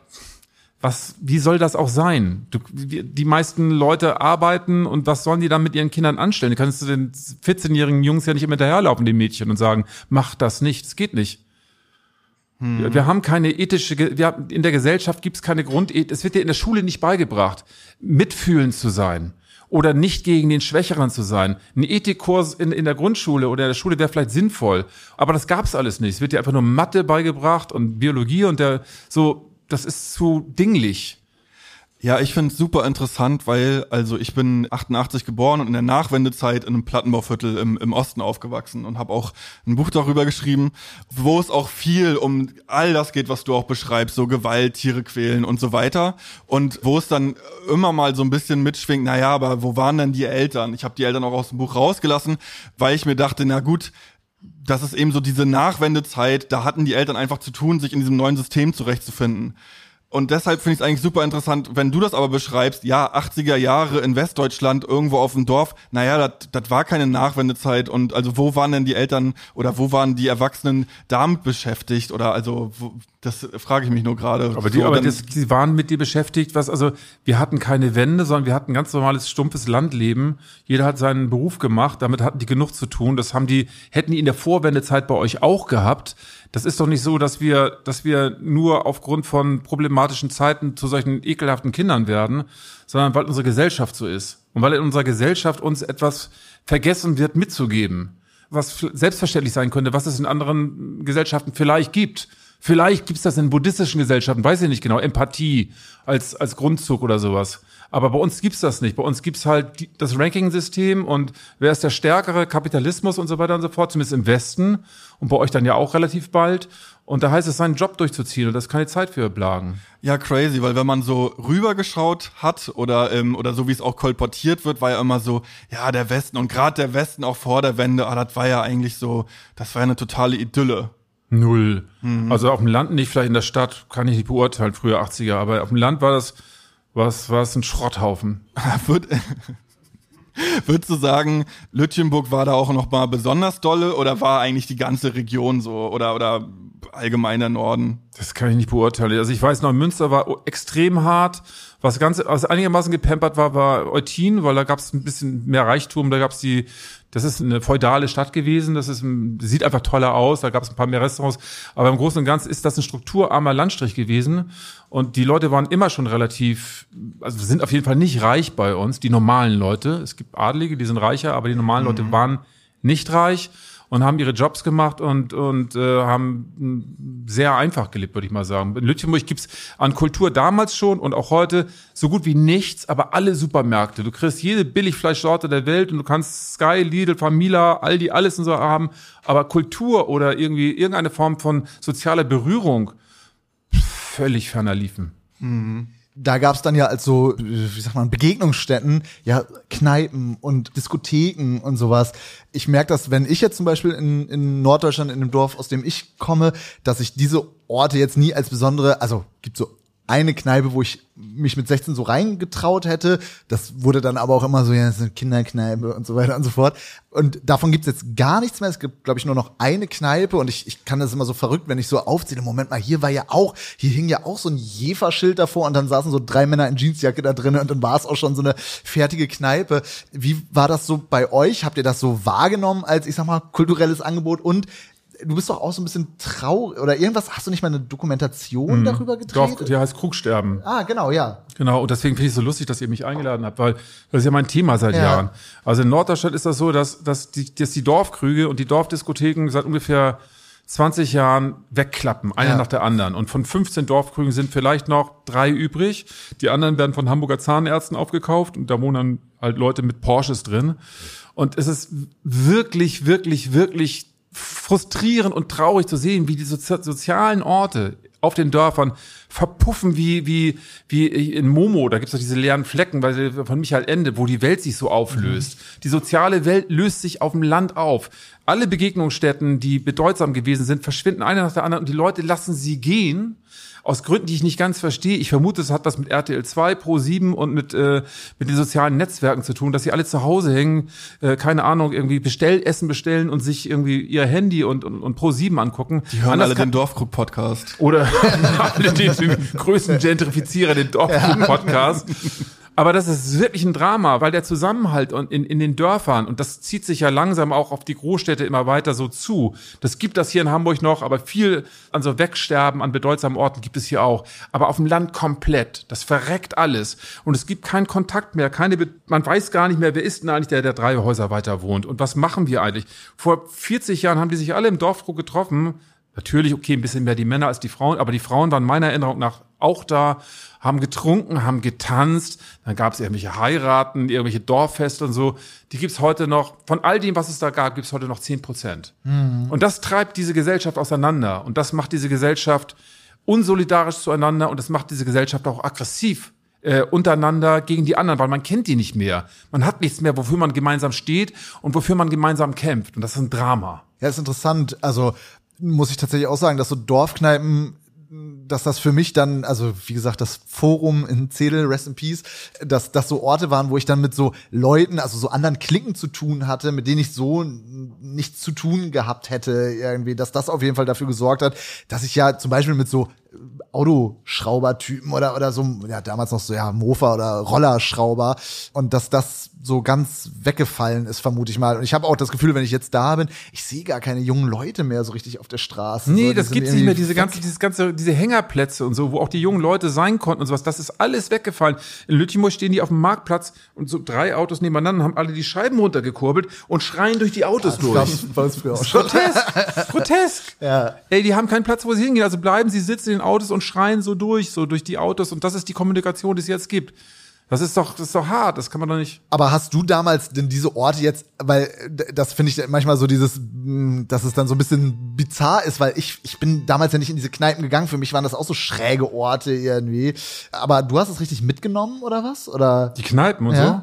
was, wie soll das auch sein? Du, die meisten Leute arbeiten und was sollen die dann mit ihren Kindern anstellen? Du kannst du den 14-jährigen Jungs ja nicht immer hinterherlaufen, den Mädchen, und sagen, mach das nicht. Es geht nicht. Hm. Wir haben keine ethische, wir haben, in der Gesellschaft gibt es keine Grundethik, es wird dir in der Schule nicht beigebracht, mitfühlend zu sein oder nicht gegen den Schwächeren zu sein. Ein Ethikkurs in, in der Grundschule oder in der Schule wäre vielleicht sinnvoll, aber das gab's alles nicht. Es wird dir einfach nur Mathe beigebracht und Biologie und der so, das ist zu dinglich. Ja, ich finde es super interessant, weil, also ich bin 88 geboren und in der Nachwendezeit in einem Plattenbauviertel im, im Osten aufgewachsen und habe auch ein Buch darüber geschrieben, wo es auch viel um all das geht, was du auch beschreibst, so Gewalt, Tiere quälen und so weiter. Und wo es dann immer mal so ein bisschen mitschwingt, naja, aber wo waren denn die Eltern? Ich habe die Eltern auch aus dem Buch rausgelassen, weil ich mir dachte, na gut, das ist eben so diese Nachwendezeit, da hatten die Eltern einfach zu tun, sich in diesem neuen System zurechtzufinden. Und deshalb finde ich es eigentlich super interessant, wenn du das aber beschreibst, ja, 80er Jahre in Westdeutschland, irgendwo auf dem Dorf, naja, das war keine Nachwendezeit und also wo waren denn die Eltern oder wo waren die Erwachsenen damit beschäftigt oder also wo, das frage ich mich nur gerade. Aber die, so, aber das, die waren mit dir beschäftigt, was also wir hatten keine Wände, sondern wir hatten ganz normales stumpfes Landleben. Jeder hat seinen Beruf gemacht, damit hatten die genug zu tun. Das haben die hätten die in der Vorwendezeit bei euch auch gehabt. Das ist doch nicht so, dass wir, dass wir nur aufgrund von problematischen Zeiten zu solchen ekelhaften Kindern werden, sondern weil unsere Gesellschaft so ist. Und weil in unserer Gesellschaft uns etwas vergessen wird mitzugeben, was selbstverständlich sein könnte, was es in anderen Gesellschaften vielleicht gibt. Vielleicht gibt's das in buddhistischen Gesellschaften, weiß ich nicht genau, Empathie als, als Grundzug oder sowas. Aber bei uns gibt's das nicht. Bei uns gibt's halt die, das Ranking-System und wer ist der stärkere Kapitalismus und so weiter und so fort, zumindest im Westen und bei euch dann ja auch relativ bald. Und da heißt es, seinen Job durchzuziehen und das ist keine Zeit für Blagen. Ja, crazy, weil wenn man so rübergeschaut hat oder ähm, oder so wie es auch kolportiert wird, war ja immer so, ja, der Westen und gerade der Westen auch vor der Wende, ah, das war ja eigentlich so, das war ja eine totale Idylle. Null. Mhm. Also auf dem Land nicht, vielleicht in der Stadt kann ich nicht beurteilen, früher 80er, aber auf dem Land war das was war es ein Schrotthaufen? <laughs> Würd, würdest du sagen, Lütjenburg war da auch noch mal besonders dolle oder war eigentlich die ganze Region so oder oder allgemein der Norden? Das kann ich nicht beurteilen. Also ich weiß noch, Münster war extrem hart. Was ganz, was einigermaßen gepampert war, war Eutin, weil da gab es ein bisschen mehr Reichtum. Da gab es die das ist eine feudale Stadt gewesen, das ist, sieht einfach toller aus, da gab es ein paar mehr Restaurants, aber im Großen und Ganzen ist das ein strukturarmer Landstrich gewesen und die Leute waren immer schon relativ, also sind auf jeden Fall nicht reich bei uns, die normalen Leute. Es gibt Adlige, die sind reicher, aber die normalen mhm. Leute waren nicht reich und haben ihre Jobs gemacht und, und äh, haben sehr einfach gelebt, würde ich mal sagen. In Lütjenburg gibt's an Kultur damals schon und auch heute so gut wie nichts, aber alle Supermärkte. Du kriegst jede Billigfleischsorte der Welt und du kannst Sky, Lidl, Famila, Aldi, alles und so haben. Aber Kultur oder irgendwie irgendeine Form von sozialer Berührung völlig ferner liefen. Mhm da gab es dann ja als so, wie sagt man, Begegnungsstätten, ja, Kneipen und Diskotheken und sowas. Ich merke das, wenn ich jetzt zum Beispiel in, in Norddeutschland, in dem Dorf, aus dem ich komme, dass ich diese Orte jetzt nie als besondere, also gibt so eine Kneipe, wo ich mich mit 16 so reingetraut hätte. Das wurde dann aber auch immer so, ja, das ist eine Kinderkneipe und so weiter und so fort. Und davon gibt's jetzt gar nichts mehr. Es gibt, glaube ich, nur noch eine Kneipe und ich, ich kann das immer so verrückt, wenn ich so aufziehe. Moment mal, hier war ja auch, hier hing ja auch so ein Jefer-Schild davor und dann saßen so drei Männer in Jeansjacke da drinnen und dann war es auch schon so eine fertige Kneipe. Wie war das so bei euch? Habt ihr das so wahrgenommen als, ich sag mal, kulturelles Angebot? Und du bist doch auch so ein bisschen traurig oder irgendwas. Hast du nicht mal eine Dokumentation darüber gedreht? Dorf, die heißt Krugsterben. Ah, genau, ja. Genau, und deswegen finde ich es so lustig, dass ihr mich eingeladen habt, weil das ist ja mein Thema seit Ja. Jahren. Also in Norddeutschland ist das so, dass, dass, die, dass die Dorfkrüge und die Dorfdiskotheken seit ungefähr 20 Jahren wegklappen, eine Ja. nach der anderen. Und von 15 Dorfkrügen sind vielleicht noch drei übrig. Die anderen werden von Hamburger Zahnärzten aufgekauft und da wohnen dann halt Leute mit Porsches drin. Und es ist wirklich, wirklich, wirklich frustrierend und traurig zu sehen, wie die sozi sozialen Orte auf den Dörfern verpuffen wie, wie, wie in Momo, da gibt's doch diese leeren Flecken weil von Michael Ende, wo die Welt sich so auflöst. Die soziale Welt löst sich auf dem Land auf. Alle Begegnungsstätten, die bedeutsam gewesen sind, verschwinden eine nach der anderen und die Leute lassen sie gehen. Aus Gründen, die ich nicht ganz verstehe. Ich vermute, es hat was mit RTL 2, Pro 7 und mit, äh, mit den sozialen Netzwerken zu tun, dass sie alle zu Hause hängen, äh, keine Ahnung, irgendwie Bestellessen bestellen und sich irgendwie ihr Handy und, und, und Pro 7 angucken. Die hören Anders alle den Dorfkrug-Podcast. oder <laughs> alle den, den größten Gentrifizierer, den Dorf-Podcast. Aber das ist wirklich ein Drama, weil der Zusammenhalt in, in den Dörfern, und das zieht sich ja langsam auch auf die Großstädte immer weiter so zu. Das gibt das hier in Hamburg noch, aber viel an so Wegsterben an bedeutsamen Orten gibt es hier auch. Aber auf dem Land komplett. Das verreckt alles. Und es gibt keinen Kontakt mehr, keine, man weiß gar nicht mehr, wer ist denn eigentlich der, der drei Häuser weiter wohnt. Und was machen wir eigentlich? Vor 40 Jahren haben die sich alle im Dorfkrug getroffen, Natürlich, okay, ein bisschen mehr die Männer als die Frauen, aber die Frauen waren meiner Erinnerung nach auch da, haben getrunken, haben getanzt, dann gab es irgendwelche Heiraten, irgendwelche Dorffeste und so. Die gibt's heute noch, von all dem, was es da gab, gibt's heute noch 10 Prozent. Und das treibt diese Gesellschaft auseinander und das macht diese Gesellschaft unsolidarisch zueinander und das macht diese Gesellschaft auch aggressiv äh, untereinander gegen die anderen, weil man kennt die nicht mehr. Man hat nichts mehr, wofür man gemeinsam steht und wofür man gemeinsam kämpft. Und das ist ein Drama. Ja, ist interessant. Also muss ich tatsächlich auch sagen, dass so Dorfkneipen, dass das für mich dann, also wie gesagt, das Forum in Zedel, Rest in Peace, dass das so Orte waren, wo ich dann mit so Leuten, also so anderen Klicken zu tun hatte, mit denen ich so nichts zu tun gehabt hätte irgendwie, dass das auf jeden Fall dafür gesorgt hat, dass ich ja zum Beispiel mit so Autoschraubertypen oder oder so ja damals noch so ja Mofa oder Rollerschrauber und dass das so ganz weggefallen ist vermute ich mal und ich habe auch das Gefühl wenn ich jetzt da bin ich sehe gar keine jungen Leute mehr so richtig auf der Straße Nee, so, das gibt's nicht mehr, diese ganze, dieses ganze, diese Hängerplätze und so, wo auch die jungen Leute sein konnten und sowas, das ist alles weggefallen. In Lüttimoor stehen die auf dem Marktplatz und so drei Autos nebeneinander haben alle die Scheiben runtergekurbelt und schreien durch die Autos das durch. bei uns früher auch schon Grotesk, <laughs> grotesk. Ja. Ey, die haben keinen Platz, wo sie hingehen. Also bleiben sie sitzen in den Autos und schreien so durch, so durch die Autos. Und das ist die Kommunikation, die es jetzt gibt. Das ist doch, das ist doch hart. Das kann man doch nicht. Aber hast du damals denn diese Orte jetzt, weil äh, das finde ich manchmal so dieses, mh, dass es dann so ein bisschen bizarr ist, weil ich, ich bin damals ja nicht in diese Kneipen gegangen, für mich waren das auch so schräge Orte irgendwie. Aber du hast es richtig mitgenommen oder was? Oder? Die Kneipen und Ja. so.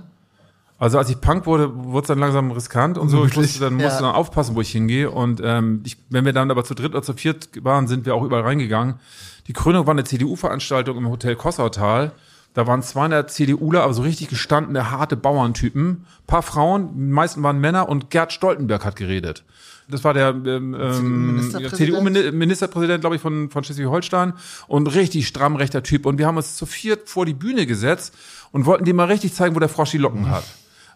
Also als ich Punk wurde, wurde es dann langsam riskant und so. Ich musste dann, musste Ja. dann aufpassen, wo ich hingehe. Und ähm, ich, wenn wir dann aber zu dritt oder zu viert waren, sind wir auch überall reingegangen. Die Krönung war eine CDU-Veranstaltung im Hotel Kossautal. Da waren 200 CDUler, aber so richtig gestandene, harte Bauerntypen. Paar Frauen, die meisten waren Männer und Gerd Stoltenberg hat geredet. Das war der ähm, ähm, CDU-Ministerpräsident? CDU-Ministerpräsident, glaube ich, von, von Schleswig-Holstein und richtig stramm rechter Typ. Und wir haben uns zu viert vor die Bühne gesetzt und wollten dem mal richtig zeigen, wo der Frosch die Locken hat.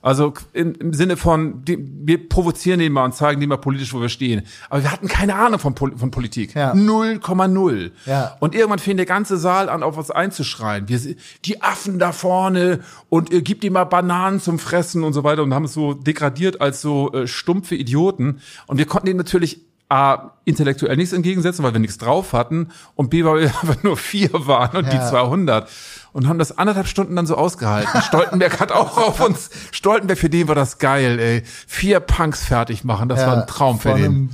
Also im, im Sinne von, die, wir provozieren den mal und zeigen dem mal politisch, wo wir stehen. Aber wir hatten keine Ahnung von, Pol von Politik. Ja. 0,0. Ja. Und irgendwann fing der ganze Saal an, auf uns einzuschreien. Wir, sind- die Affen da vorne und äh, gibt ihm mal Bananen zum Fressen und so weiter und haben es so degradiert als so äh, stumpfe Idioten. Und wir konnten ihm natürlich A, intellektuell nichts entgegensetzen, weil wir nichts drauf hatten und B, weil wir <laughs> einfach nur vier waren und die Ja. 200 und haben das anderthalb Stunden dann so ausgehalten. Stoltenberg hat auch auf uns, Stoltenberg, für den war das geil, ey. Vier Punks fertig machen, das war ein Traum für den.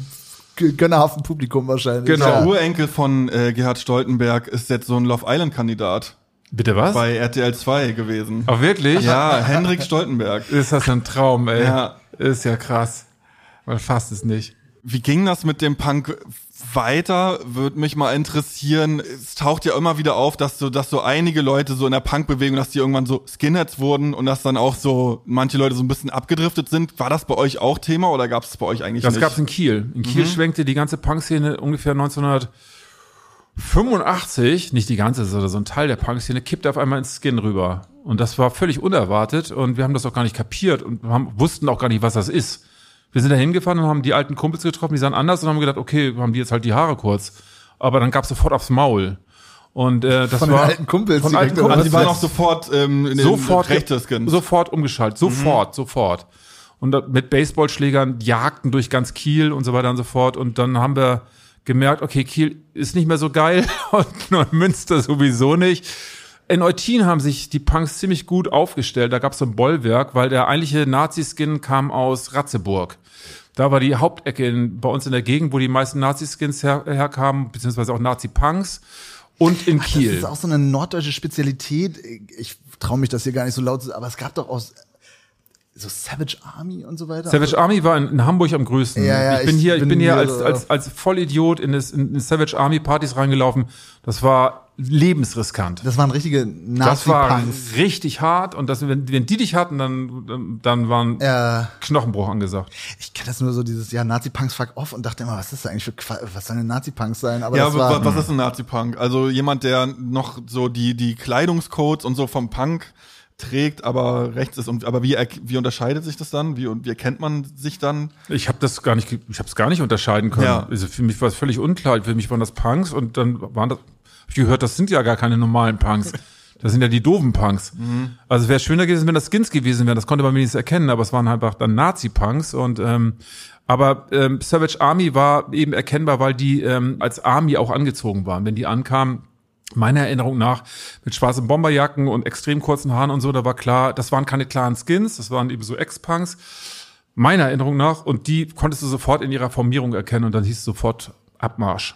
gönnerhaften Publikum wahrscheinlich. Genau. Der Ja. Urenkel von äh, Gerhard Stoltenberg ist jetzt so ein Love Island-Kandidat Bitte was? bei RTL 2 gewesen. Ach, wirklich? Ja, Henrik Stoltenberg. Ist das ein Traum, ey. Ja. Ist ja krass. Man fasst es nicht. Wie ging das mit dem Punk weiter? Würde mich mal interessieren. Es taucht ja immer wieder auf, dass so, dass so einige Leute so in der Punk-Bewegung, dass die irgendwann so Skinheads wurden und dass dann auch so manche Leute so ein bisschen abgedriftet sind. War das bei euch auch Thema oder gab es bei euch eigentlich Das nicht? gab's in Kiel. In Kiel schwenkte die ganze Punkszene ungefähr 1985, nicht die ganze, sondern so ein Teil der Punkszene, kippte auf einmal ins Skin rüber. Und das war völlig unerwartet und wir haben das auch gar nicht kapiert und haben, wussten auch gar nicht, was das ist. Wir sind da hingefahren und haben die alten Kumpels getroffen, die sahen anders und haben gedacht, okay, haben die jetzt halt die Haare kurz. Aber dann gab's sofort aufs Maul. Und äh, das Von den war alten Kumpels Von alten Kumpels. Also die waren auch sofort ähm, in den sofort rechte Skins. sofort umgeschaltet, sofort, sofort. Und mit Baseballschlägern jagten durch ganz Kiel und so weiter und so fort. Und dann haben wir gemerkt, okay, Kiel ist nicht mehr so geil <laughs> und Neumünster sowieso nicht. In Eutin haben sich die Punks ziemlich gut aufgestellt. Da gab es so ein Bollwerk, weil der eigentliche Nazi-Skin kam aus Ratzeburg. Da war die Hauptecke in, bei uns in der Gegend, wo die meisten Nazi-Skins her, herkamen, beziehungsweise auch Nazi-Punks. Und in Das Kiel. ist auch so eine norddeutsche Spezialität. Ich traue mich das hier gar nicht so laut zu sagen, aber es gab doch aus so Savage Army und so weiter. Savage Army war in, in Hamburg am größten. Ja, ja, ich bin ich hier, ich bin hier als, als, als Vollidiot in, das, in, in Savage Army Partys reingelaufen. Das war lebensriskant. Das waren richtige Das war richtig hart und das, wenn, wenn die dich hatten, dann, dann waren Ja. Knochenbruch angesagt. Ich kenne das nur so dieses, ja, Nazi-Punks fuck off und dachte immer, was ist das eigentlich für was sollen denn Nazi-Punks sein? Aber ja, das aber war, wa- was ist ein Nazi-Punk? Also jemand, der noch so die, die Kleidungscodes und so vom Punk trägt, aber rechts ist. Und aber wie, wie unterscheidet sich das dann? Wie, und wie erkennt man sich dann? Ich habe das gar nicht, ich habe es gar nicht unterscheiden können. Ja. Also für mich war es völlig unklar. Für mich waren das Punks und dann waren das, ich gehört, das sind ja gar keine normalen Punks. Das sind ja die doofen Punks. Also es wäre schöner gewesen, wenn das Skins gewesen wären. Das konnte man wenigstens erkennen, aber es waren einfach dann Nazi-Punks und ähm, aber ähm, Savage Army war eben erkennbar, weil die ähm, als Army auch angezogen waren. Wenn die ankamen, meiner Erinnerung nach, mit schwarzen Bomberjacken und extrem kurzen Haaren und so, da war klar, das waren keine klaren Skins, das waren eben so Ex-Punks meiner Erinnerung nach, und die konntest du sofort in ihrer Formierung erkennen und dann hieß es sofort Abmarsch.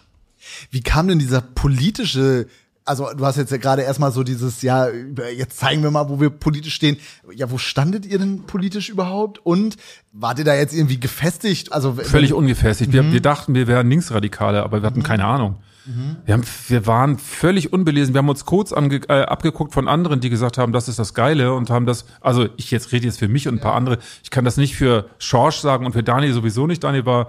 Wie kam denn dieser politische, also du hast jetzt ja gerade erstmal so dieses, ja, jetzt zeigen wir mal, wo wir politisch stehen. Ja, wo standet ihr denn politisch überhaupt? Und wart ihr da jetzt irgendwie gefestigt? Also Völlig ungefährlich. Wir, wir dachten, wir wären Linksradikale, aber wir hatten keine Ahnung. Wir, haben, wir waren völlig unbelesen. Wir haben uns Codes ange, äh, abgeguckt von anderen, die gesagt haben, das ist das Geile und haben das, also ich jetzt rede jetzt für mich und ein paar andere. Ich kann das nicht für Schorsch sagen und für Daniel sowieso nicht. Daniel war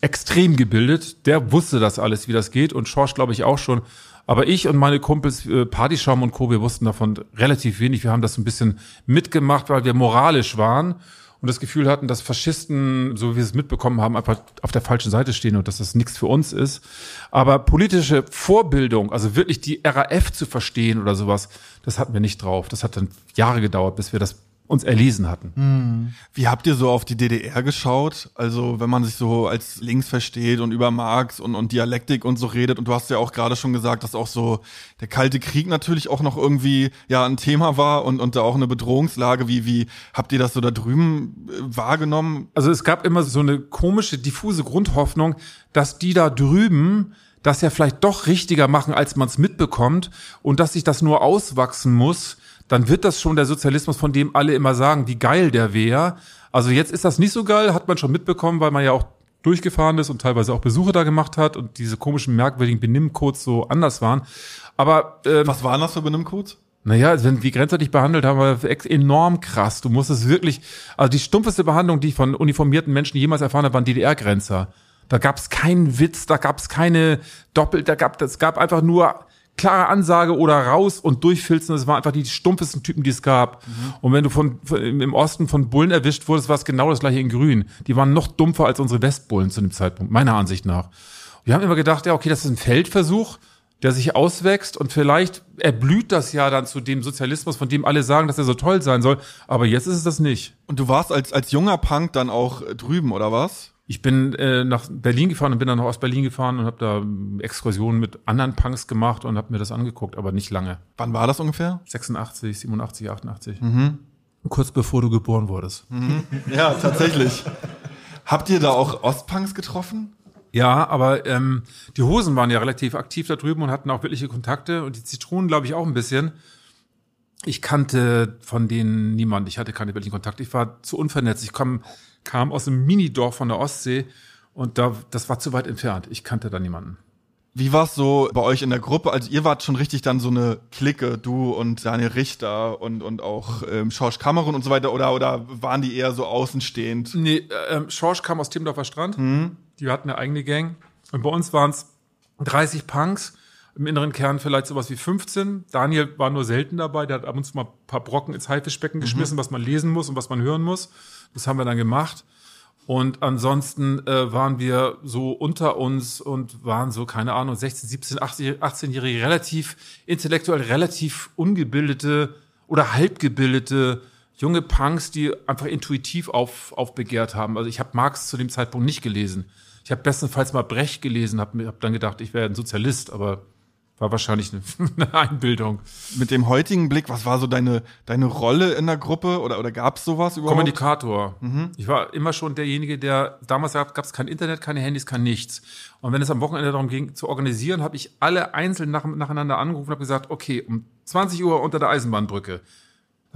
extrem gebildet. Der wusste das alles, wie das geht und Schorsch glaube ich auch schon. Aber ich und meine Kumpels äh, Partyschaum und Co., wir wussten davon relativ wenig. Wir haben das ein bisschen mitgemacht, weil wir moralisch waren und das Gefühl hatten, dass Faschisten, so wie wir es mitbekommen haben, einfach auf der falschen Seite stehen und dass das nichts für uns ist. Aber politische Vorbildung, also wirklich die RAF zu verstehen oder sowas, das hatten wir nicht drauf. Das hat dann Jahre gedauert, bis wir das uns erlesen hatten. Wie habt ihr so auf die DDR geschaut? Also wenn man sich so als links versteht und über Marx und, und Dialektik und so redet und du hast ja auch gerade schon gesagt, dass auch so der Kalte Krieg natürlich auch noch irgendwie ja ein Thema war und, und da auch eine Bedrohungslage. Wie, wie habt ihr das so da drüben äh, wahrgenommen? Also es gab immer so eine komische, diffuse Grundhoffnung, dass die da drüben das ja vielleicht doch richtiger machen, als man es mitbekommt und dass sich das nur auswachsen muss, dann wird das schon der Sozialismus, von dem alle immer sagen, wie geil der wäre. Also jetzt ist das nicht so geil, hat man schon mitbekommen, weil man ja auch durchgefahren ist und teilweise auch Besuche da gemacht hat und diese komischen merkwürdigen Benimmcodes so anders waren. Aber ähm, Was waren das für Benimmcodes? naja, also wenn die Grenzer dich behandelt haben, war enorm krass. Du musstest wirklich, also die stumpfeste Behandlung, die ich von uniformierten Menschen jemals erfahren habe, waren DDR-Grenzer. Da gab es keinen Witz, da gab es keine Doppel, da gab es gab einfach nur klare Ansage oder raus und durchfilzen. Das waren einfach die stumpfesten Typen, die es gab. Und wenn du von, im Osten von Bullen erwischt wurdest, war es genau das gleiche in Grün. Die waren noch dumpfer als unsere Westbullen zu dem Zeitpunkt, meiner Ansicht nach. Wir haben immer gedacht, ja, okay, das ist ein Feldversuch, der sich auswächst und vielleicht erblüht das ja dann zu dem Sozialismus, von dem alle sagen, dass er so toll sein soll. Aber jetzt ist es das nicht. Und du warst als, als junger Punk dann auch drüben, oder was? Ich bin äh, nach Berlin gefahren und bin dann nach Ostberlin gefahren und habe da Exkursionen mit anderen Punks gemacht und habe mir das angeguckt, aber nicht lange. Wann war das ungefähr? 86, 87, 88. Kurz bevor du geboren wurdest. Ja, tatsächlich. Habt ihr da auch Ostpunks getroffen? Ja, aber ähm, die Hosen waren ja relativ aktiv da drüben und hatten auch wirkliche Kontakte und die Zitronen, glaube ich, auch ein bisschen. Ich kannte von denen niemand. Ich hatte keine wirklichen Kontakte. Ich war zu unvernetzt. Ich kam, kam aus einem Minidorf von der Ostsee und da, das war zu weit entfernt. Ich kannte da niemanden. Wie war es so bei euch in der Gruppe? Also ihr wart schon richtig dann so eine Clique, du und Daniel Richter und, und auch ähm, Schorsch Kamerun und so weiter, oder, oder waren die eher so außenstehend? Nee, äh, ähm, Schorsch kam aus Timmendorfer Strand. Die hatten eine eigene Gang. Und bei uns waren es 30 Punks. Im inneren Kern vielleicht sowas wie 15. Daniel war nur selten dabei. Der hat ab und zu mal ein paar Brocken ins Haifischbecken geschmissen, was man lesen muss und was man hören muss. Das haben wir dann gemacht. Und ansonsten äh, waren wir so unter uns und waren so, keine Ahnung, 16, 17, 18-Jährige, relativ intellektuell, relativ ungebildete oder halbgebildete junge Punks, die einfach intuitiv auf, aufbegehrt haben. Also ich habe Marx zu dem Zeitpunkt nicht gelesen. Ich habe bestenfalls mal Brecht gelesen, habe hab dann gedacht, ich wäre ein Sozialist, aber war wahrscheinlich eine, <laughs> eine Einbildung. Mit dem heutigen Blick, was war so deine, deine Rolle in der Gruppe oder, oder gab es sowas überhaupt? Kommunikator. Mhm. Ich war immer schon derjenige, der damals gab es kein Internet, keine Handys, kein nichts. Und wenn es am Wochenende darum ging zu organisieren, habe ich alle einzeln nach, nacheinander angerufen und habe gesagt, okay, um 20 Uhr unter der Eisenbahnbrücke.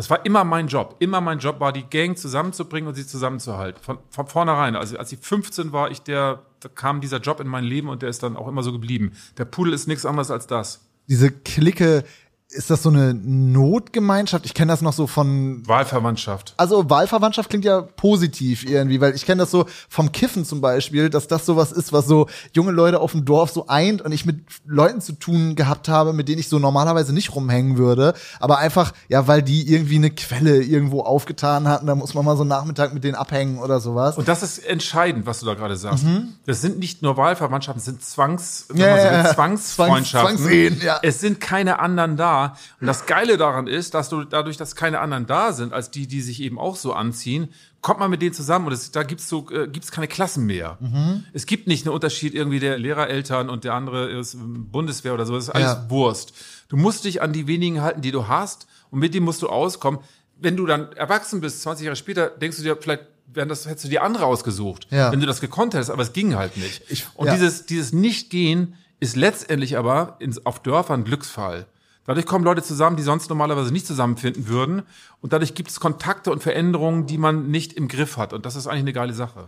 Das war immer mein Job. Immer mein Job war, die Gang zusammenzubringen und sie zusammenzuhalten. Von, von vornherein. Also als ich 15 war, ich der, da kam dieser Job in mein Leben und der ist dann auch immer so geblieben. Der Pudel ist nichts anderes als das. Diese Clique ist das so eine Notgemeinschaft? Ich kenne das noch so von Wahlverwandtschaft. Also Wahlverwandtschaft klingt ja positiv irgendwie, weil ich kenne das so vom Kiffen zum Beispiel, dass das sowas ist, was so junge Leute auf dem Dorf so eint und ich mit Leuten zu tun gehabt habe, mit denen ich so normalerweise nicht rumhängen würde, aber einfach ja, weil die irgendwie eine Quelle irgendwo aufgetan hatten, da muss man mal so einen Nachmittag mit denen abhängen oder sowas. Und das ist entscheidend, was du da gerade sagst. Mhm. Das sind nicht nur Wahlverwandtschaften, das sind Zwangs, ja, so ja, Zwangsfreundschaften. Zwangsehen, ja. Es sind keine anderen da und das Geile daran ist, dass du dadurch, dass keine anderen da sind, als die, die sich eben auch so anziehen, kommt man mit denen zusammen und es, da gibt's so äh, gibt's keine Klassen mehr. Mhm. Es gibt nicht einen Unterschied irgendwie der Lehrereltern und der andere ist Bundeswehr oder so. Das ist alles ja. Wurst. Du musst dich an die wenigen halten, die du hast und mit denen musst du auskommen. Wenn du dann erwachsen bist, 20 Jahre später, denkst du dir vielleicht wären das hättest du dir andere ausgesucht, ja. wenn du das gekonnt hättest, aber es ging halt nicht. Ich, und ja. dieses dieses Nicht-Gehen ist letztendlich aber in, auf Dörfern Glücksfall. Dadurch kommen Leute zusammen, die sonst normalerweise nicht zusammenfinden würden. Und dadurch gibt es Kontakte und Veränderungen, die man nicht im Griff hat. Und das ist eigentlich eine geile Sache.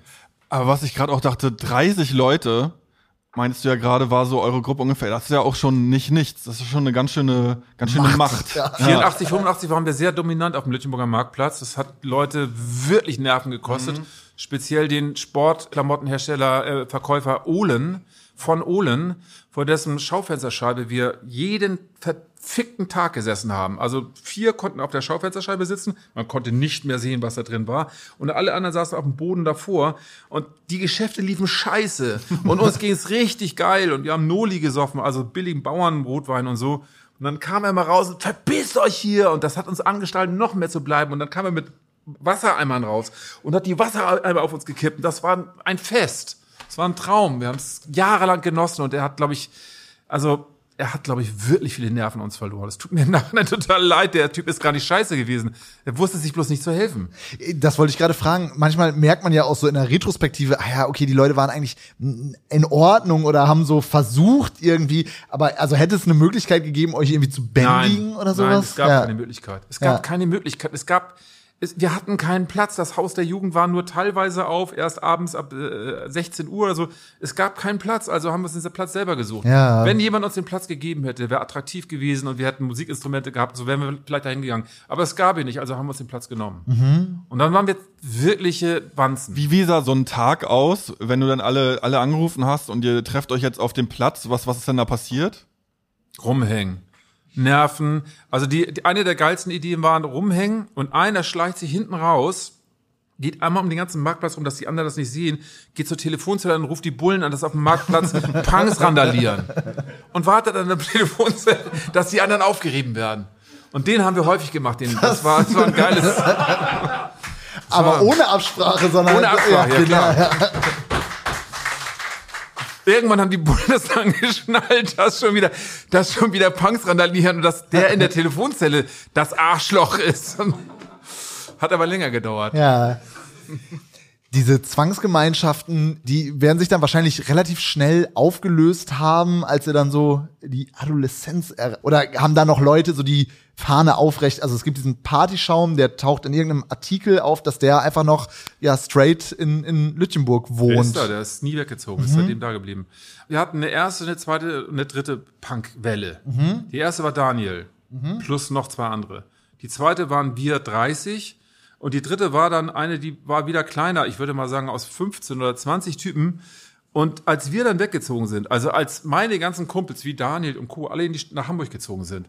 Aber was ich gerade auch dachte, 30 Leute, meinst du ja gerade, war so eure Gruppe ungefähr. Das ist ja auch schon nicht nichts. Das ist schon eine ganz schöne, ganz schöne Macht. Macht. Ja. 84, 85 waren wir sehr dominant auf dem Lütchenburger Marktplatz. Das hat Leute wirklich Nerven gekostet. Mhm. Speziell den Sportklamottenhersteller, äh, Verkäufer Ohlen von Ohlen, vor dessen Schaufensterscheibe wir jeden verfickten Tag gesessen haben. Also vier konnten auf der Schaufensterscheibe sitzen, man konnte nicht mehr sehen, was da drin war. Und alle anderen saßen auf dem Boden davor und die Geschäfte liefen scheiße. Und uns <laughs> ging es richtig geil und wir haben Noli gesoffen, also billigen Bauernrotwein und so. Und dann kam er mal raus und verpisst euch hier. Und das hat uns angestaltet, noch mehr zu bleiben. Und dann kam er mit Wassereimern raus und hat die Wassereimer auf uns gekippt. Und das war ein Fest. Es war ein Traum. Wir haben es jahrelang genossen und er hat, glaube ich, also er hat, glaube ich, wirklich viele Nerven uns verloren. Es tut mir <laughs> nachher total leid. Der Typ ist gar nicht scheiße gewesen. Er wusste sich bloß nicht zu helfen. Das wollte ich gerade fragen. Manchmal merkt man ja auch so in der Retrospektive, ah ja, okay, die Leute waren eigentlich in Ordnung oder haben so versucht irgendwie. Aber also hätte es eine Möglichkeit gegeben, euch irgendwie zu bändigen nein, oder sowas? Nein, es gab ja. keine Möglichkeit. Es gab ja. keine Möglichkeit. Es gab wir hatten keinen Platz. Das Haus der Jugend war nur teilweise auf, erst abends ab äh, 16 Uhr oder so. Es gab keinen Platz, also haben wir uns diesen Platz selber gesucht. Ja. Wenn jemand uns den Platz gegeben hätte, wäre attraktiv gewesen und wir hätten Musikinstrumente gehabt, so wären wir vielleicht dahin gegangen. Aber es gab ihn nicht, also haben wir uns den Platz genommen. Mhm. Und dann waren wir wirkliche Wanzen. Wie, wie sah so ein Tag aus, wenn du dann alle, alle angerufen hast und ihr trefft euch jetzt auf dem Platz? Was, was ist denn da passiert? Rumhängen. Nerven. Also die, die, eine der geilsten Ideen waren rumhängen und einer schleicht sich hinten raus, geht einmal um den ganzen Marktplatz rum, dass die anderen das nicht sehen, geht zur Telefonzelle und ruft die Bullen an, dass auf dem Marktplatz <laughs> Punks randalieren. Und wartet an der Telefonzelle, dass die anderen aufgerieben werden. Und den haben wir häufig gemacht. Den, das, war, das war ein geiles. <laughs> Aber ohne Absprache, sondern ohne Absprache, ja, ja klar. Ja. Irgendwann haben die Bundesland <laughs> geschnallt, dass schon wieder, dass schon wieder Punks randalieren und dass der in der <laughs> Telefonzelle das Arschloch ist. Hat aber länger gedauert. Ja. Diese Zwangsgemeinschaften, die werden sich dann wahrscheinlich relativ schnell aufgelöst haben, als sie dann so die Adoleszenz oder haben da noch Leute so die Fahne aufrecht. Also es gibt diesen Partyschaum, der taucht in irgendeinem Artikel auf, dass der einfach noch ja straight in, in Lütchenburg wohnt. Der ist da, der ist nie weggezogen, mhm. ist seitdem da geblieben. Wir hatten eine erste, eine zweite und eine dritte Punkwelle. Mhm. Die erste war Daniel, mhm. plus noch zwei andere. Die zweite waren wir 30 und die dritte war dann eine, die war wieder kleiner, ich würde mal sagen aus 15 oder 20 Typen. Und als wir dann weggezogen sind, also als meine ganzen Kumpels wie Daniel und Co. alle die, nach Hamburg gezogen sind,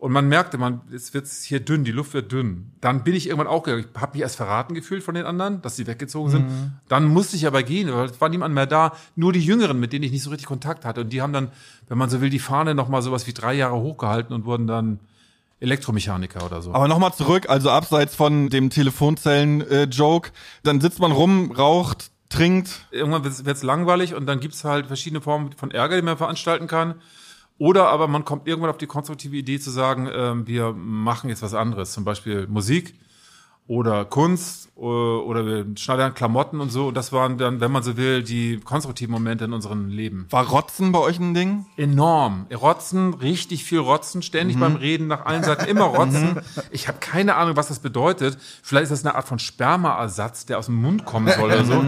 Und man merkte, man, es wird hier dünn, die Luft wird dünn. Dann bin ich irgendwann auch gegangen. Ich habe mich erst verraten gefühlt von den anderen, dass sie weggezogen sind. Mhm. Dann musste ich aber gehen, weil es war niemand mehr da. Nur die Jüngeren, mit denen ich nicht so richtig Kontakt hatte. Und die haben dann, wenn man so will, die Fahne noch mal sowas wie drei Jahre hochgehalten und wurden dann Elektromechaniker oder so. Aber nochmal zurück, also abseits von dem Telefonzellen-Joke, dann sitzt man rum, raucht, trinkt. irgendwann wird es langweilig und dann gibt's halt verschiedene Formen von Ärger, die man veranstalten kann. Oder aber man kommt irgendwann auf die konstruktive Idee zu sagen, ähm, wir machen jetzt was anderes, zum Beispiel Musik oder Kunst äh, oder wir schneidern Klamotten und so. Und das waren dann, wenn man so will, die konstruktiven Momente in unserem Leben. War Rotzen bei euch ein Ding? Enorm. Rotzen, richtig viel Rotzen, ständig beim Reden nach allen Seiten immer Rotzen. Ich habe keine Ahnung, was das bedeutet. Vielleicht ist das eine Art von Spermaersatz, der aus dem Mund kommen soll oder so.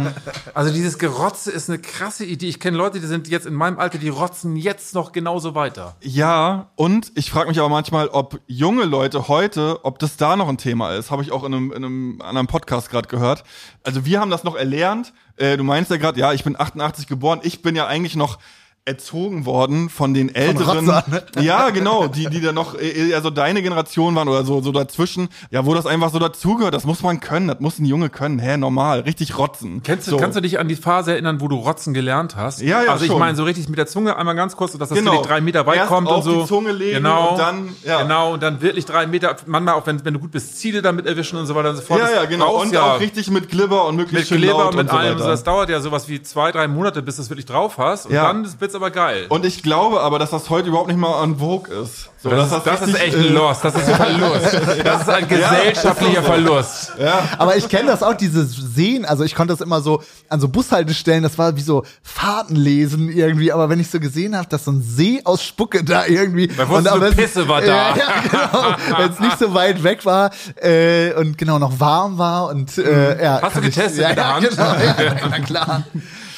Also dieses Gerotze ist eine krasse Idee. Ich kenne Leute, die sind jetzt in meinem Alter, die rotzen jetzt noch genauso weiter. Ja, und ich frage mich aber manchmal, ob junge Leute heute, ob das da noch ein Thema ist. Habe ich auch in einem, in einem anderen Podcast gerade gehört. Also wir haben das noch erlernt. Äh, du meinst ja gerade, ja, ich bin 88 geboren. Ich bin ja eigentlich noch erzogen worden von den älteren. Rotzer, ne? Ja, genau, die die da noch äh, eher so deine Generation waren oder so so dazwischen. Ja, wo das einfach so dazugehört, das muss man können, das muss ein Junge können. Hä, normal, richtig rotzen. Kennst du, so. Kannst du dich an die Phase erinnern, wo du Rotzen gelernt hast? Ja, ja, Also ich meine, so richtig mit der Zunge einmal ganz kurz, dass das Genau. wirklich drei Meter weit Erst kommt auf und so. die Zunge legen genau, und dann, ja. Genau, und dann wirklich drei Meter, manchmal auch, wenn, wenn du gut bist, Ziele damit erwischen und so weiter und so fort. Ja, ja, genau. Und ja auch richtig mit Glibber und mit möglichst Kleber laut und mit und so allem. weiter. Das dauert ja sowas wie zwei, drei Monate, bis du es wirklich drauf hast. Und Ja. dann wird's aber geil. Und ich glaube aber, dass das heute überhaupt nicht mal an Vogue ist. So, das, dass ist, das ist echt äh, ein Loss. Das ist ein Verlust. Das ist ein <laughs> gesellschaftlicher Verlust. Aber ich kenne das auch, dieses Sehen, also ich konnte das immer so an so Bushaltestellen, das war wie so Fahrten lesen irgendwie, aber wenn ich so gesehen habe, dass so ein See aus Spucke da irgendwie du, aber es- Pisse war <laughs> da. Ja, ja genau, wenn es nicht so weit weg war äh, und genau noch warm war und äh, ja. Hast du kann ich- getestet ja, mit der ja, Hand? Genau, ja, <laughs> na klar.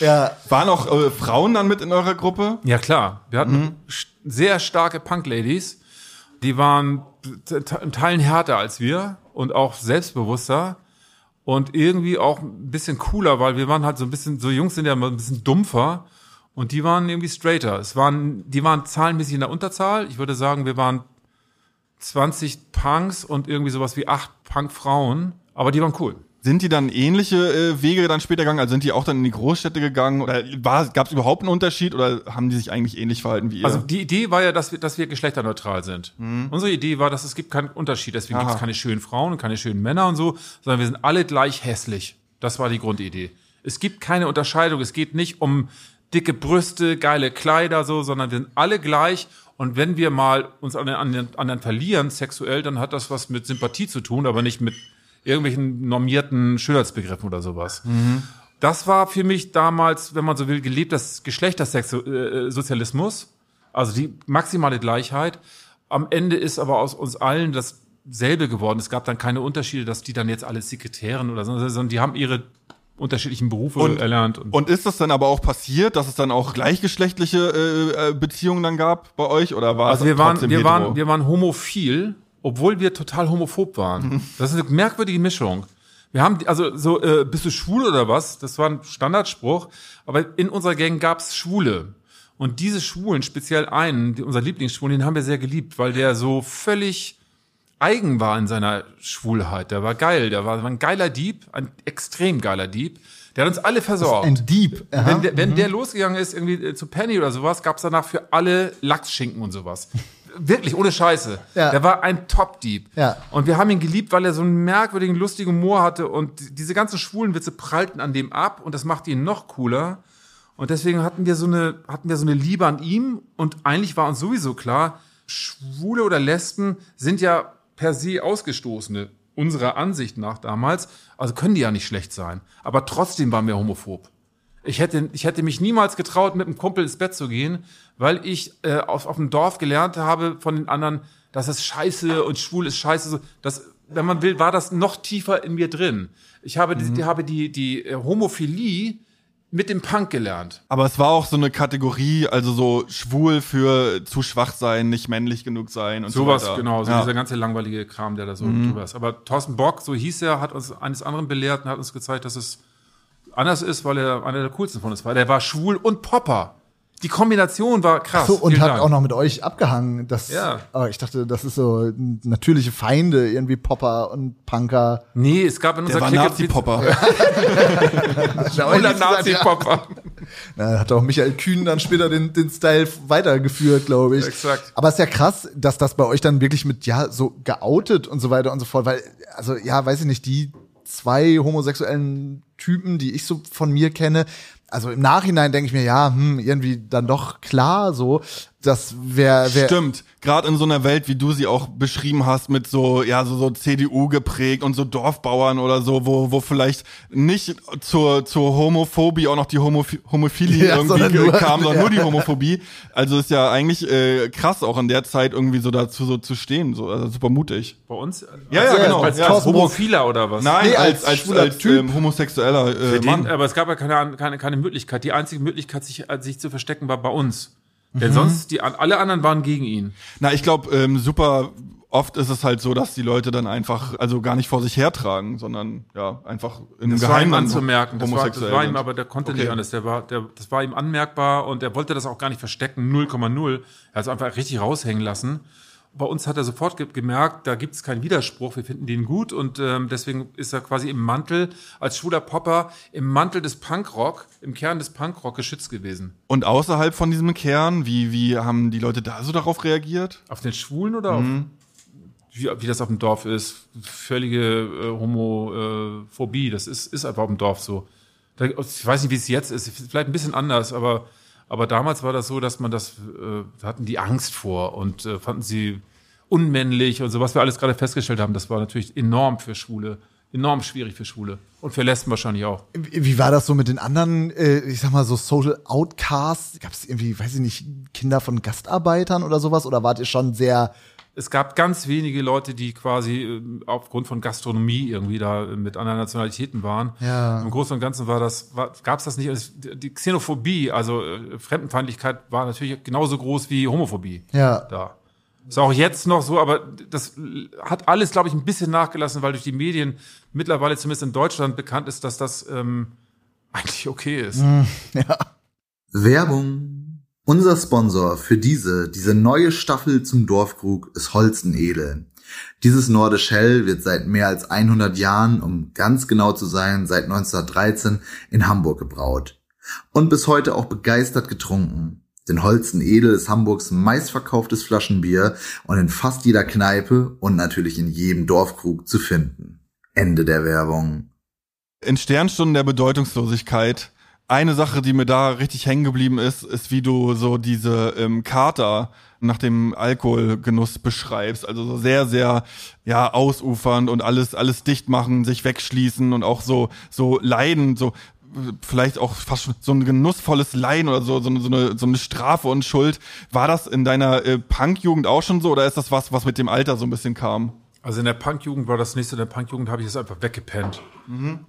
Ja, Waren auch äh, Frauen dann mit in eurer Gruppe? Ja, klar. Wir hatten st- sehr starke Punk-Ladies. Die waren in Teilen härter als wir und auch selbstbewusster und irgendwie auch ein bisschen cooler, weil wir waren halt so ein bisschen, so Jungs sind ja immer ein bisschen dumpfer und die waren irgendwie straighter. Es waren, die waren zahlenmäßig in der Unterzahl. Ich würde sagen, wir waren 20 Punks und irgendwie sowas wie acht Punk-Frauen, aber die waren cool. Sind die dann ähnliche äh, Wege dann später gegangen? Also sind die auch dann in die Großstädte gegangen? Oder gab es überhaupt einen Unterschied oder haben die sich eigentlich ähnlich verhalten wie ihr? Also die Idee war ja, dass wir, dass wir geschlechterneutral sind. Unsere Idee war, dass es gibt keinen Unterschied. Deswegen gibt es keine schönen Frauen und keine schönen Männer und so, sondern wir sind alle gleich hässlich. Das war die Grundidee. Es gibt keine Unterscheidung. Es geht nicht um dicke Brüste, geile Kleider so, sondern wir sind alle gleich. Und wenn wir mal uns an den anderen verlieren sexuell, dann hat das was mit Sympathie zu tun, aber nicht mit irgendwelchen normierten Schönheitsbegriffen oder sowas. Das war für mich damals, wenn man so will, gelebtes Geschlechtersozialismus, also die maximale Gleichheit. Am Ende ist aber aus uns allen dasselbe geworden. Es gab dann keine Unterschiede, dass die dann jetzt alle Sekretärin oder so, sondern die haben ihre unterschiedlichen Berufe Und- erlernt. Und Und ist das dann aber auch passiert, dass es dann auch gleichgeschlechtliche äh, äh, Beziehungen dann gab bei euch? Oder war also es wir waren, wir hetero? waren, wir waren homophil, obwohl wir total homophob waren. Das ist eine merkwürdige Mischung. Wir haben, also so, äh, bist du schwul oder was? Das war ein Standardspruch. Aber in unserer Gang gab's Schwule. Und diese Schwulen, speziell einen, die, unser Lieblingsschwulen, den haben wir sehr geliebt, weil der so völlig eigen war in seiner Schwulheit. Der war geil, der war, ein geiler Dieb, ein extrem geiler Dieb. Der hat uns alle versorgt. ein Dieb. Aha. Wenn, der, wenn der losgegangen ist, irgendwie äh, zu Penny oder sowas, gab's danach für alle Lachsschinken und sowas. Wirklich, ohne Scheiße. Ja. Der war ein Top-Dieb. Ja. Und wir haben ihn geliebt, weil er so einen merkwürdigen, lustigen Humor hatte und diese ganzen schwulen Witze prallten an dem ab und das machte ihn noch cooler. Und deswegen hatten wir so eine, hatten wir so eine Liebe an ihm und eigentlich war uns sowieso klar, Schwule oder Lesben sind ja per se Ausgestoßene, unserer Ansicht nach damals. Also können die ja nicht schlecht sein. Aber trotzdem waren wir homophob. Ich hätte, ich hätte mich niemals getraut, mit einem Kumpel ins Bett zu gehen, weil ich äh, auf, auf dem Dorf gelernt habe von den anderen, dass es scheiße und schwul ist scheiße. So, das, wenn man will, war das noch tiefer in mir drin. Ich habe, die, die, habe die, die äh, Homophilie mit dem Punk gelernt. Aber es war auch so eine Kategorie, also so schwul für zu schwach sein, nicht männlich genug sein und Sowas, so weiter. genau, so ja. dieser ganze langweilige Kram, der da so drüber ist. Aber Thorsten Bock, so hieß er, hat uns eines anderen belehrt und hat uns gezeigt, dass es anders ist, weil er einer der coolsten von uns war. Der war schwul und Popper. Die Kombination war krass. So, und hat Dank. auch noch mit euch abgehangen. Das, Ja. Aber ich dachte, das ist so natürliche Feinde, irgendwie Popper und Punker. Nee, es gab in Der unserer war Clique Nazi-Popper. <laughs> Oder Nazi-Popper. Na, hat auch Michael Kühn dann später den, den Style weitergeführt, glaube ich. Exakt. Aber es ist ja krass, dass das bei euch dann wirklich mit, ja, so geoutet und so weiter und so fort, weil, also, ja, weiß ich nicht, die zwei homosexuellen Typen, die ich so von mir kenne, also im Nachhinein denke ich mir, ja, hm, irgendwie dann doch klar so, das wäre, wär, Stimmt. Gerade in so einer Welt, wie du sie auch beschrieben hast, mit so, ja, so, so CDU geprägt und so Dorfbauern oder so, wo, wo vielleicht nicht zur, zur Homophobie auch noch die Homoph Homophilie Ja, irgendwie sondern nur- kam, sondern ja. nur die <laughs> Homophobie. Also ist ja eigentlich äh, krass auch in der Zeit irgendwie so dazu so zu stehen, so also super mutig. Bei uns? Ja, ja, als, genau. Als, Ja, als Homophiler oder was? Nein, Nee, als, als als, als, Typ. ähm, homosexueller äh, den, Mann. aber es gab ja keine, keine, keine Möglichkeit. Die einzige Möglichkeit, sich, sich zu verstecken, war bei uns. Denn Mhm. sonst, die, alle anderen waren gegen ihn. Na, ich glaube, ähm, super oft ist es halt so, dass die Leute dann einfach, also gar nicht vor sich hertragen, sondern ja, einfach in Das war ihm Geheimen anzumerken. Das war, das war ihm aber, der konnte Okay. nicht anders. Der war, der, das war ihm anmerkbar und er wollte das auch gar nicht verstecken. 0,0. Er hat es einfach richtig raushängen lassen. Bei uns hat er sofort ge gemerkt, da gibt es keinen Widerspruch, wir finden den gut und ähm, deswegen ist er quasi im Mantel, als schwuler Popper, im Mantel des Punkrock, im Kern des Punkrock geschützt gewesen. Und außerhalb von diesem Kern, wie, wie haben die Leute da so darauf reagiert? Auf den Schwulen oder Mhm. auf, wie, wie das auf dem Dorf ist? Völlige äh, Homophobie, das ist, ist einfach auf dem Dorf so. Ich weiß nicht, wie es jetzt ist, vielleicht ein bisschen anders, aber, aber damals war das so, dass man das, äh, hatten die Angst vor und äh, fanden sie unmännlich und so, was wir alles gerade festgestellt haben, das war natürlich enorm für Schwule, enorm schwierig für Schwule und für Lesben wahrscheinlich auch. Wie wie war das so mit den anderen, äh, ich sag mal so Social Outcasts? Gab es irgendwie, weiß ich nicht, Kinder von Gastarbeitern oder sowas? Oder wart ihr schon sehr, Es gab ganz wenige Leute, die quasi äh, aufgrund von Gastronomie irgendwie da mit anderen Nationalitäten waren. Ja. Im Großen und Ganzen war das, gab es das nicht. Es- Die Xenophobie, also äh, Fremdenfeindlichkeit, war natürlich genauso groß wie Homophobie ja, da. Ist auch jetzt noch so, aber das hat alles, glaube ich, ein bisschen nachgelassen, weil durch die Medien mittlerweile zumindest in Deutschland bekannt ist, dass das ähm, eigentlich okay ist. <laughs> Werbung. Unser Sponsor für diese, diese neue Staffel zum Dorfkrug ist Holzenedel. Dieses Nordisch Hell wird seit mehr als 100 Jahren, um ganz genau zu sein, seit 1913 in Hamburg gebraut. Und bis heute auch begeistert getrunken. Denn Holzen Edel ist Hamburgs meistverkauftes Flaschenbier und in fast jeder Kneipe und natürlich in jedem Dorfkrug zu finden. Ende der Werbung. In Sternstunden der Bedeutungslosigkeit, eine Sache, die mir da richtig hängen geblieben ist, ist, wie du so diese ähm, Kater nach dem Alkoholgenuss beschreibst. Also so sehr, sehr, ja, ausufernd und alles, alles dicht machen, sich wegschließen und auch so, so leiden, so vielleicht auch fast so ein genussvolles Leiden oder so, so, eine- so, eine, so eine Strafe und Schuld. War das in deiner äh, Punkjugend auch schon so oder ist das was, was mit dem Alter so ein bisschen kam? Also in der Punkjugend war das nächste, in der Punkjugend habe ich es einfach weggepennt.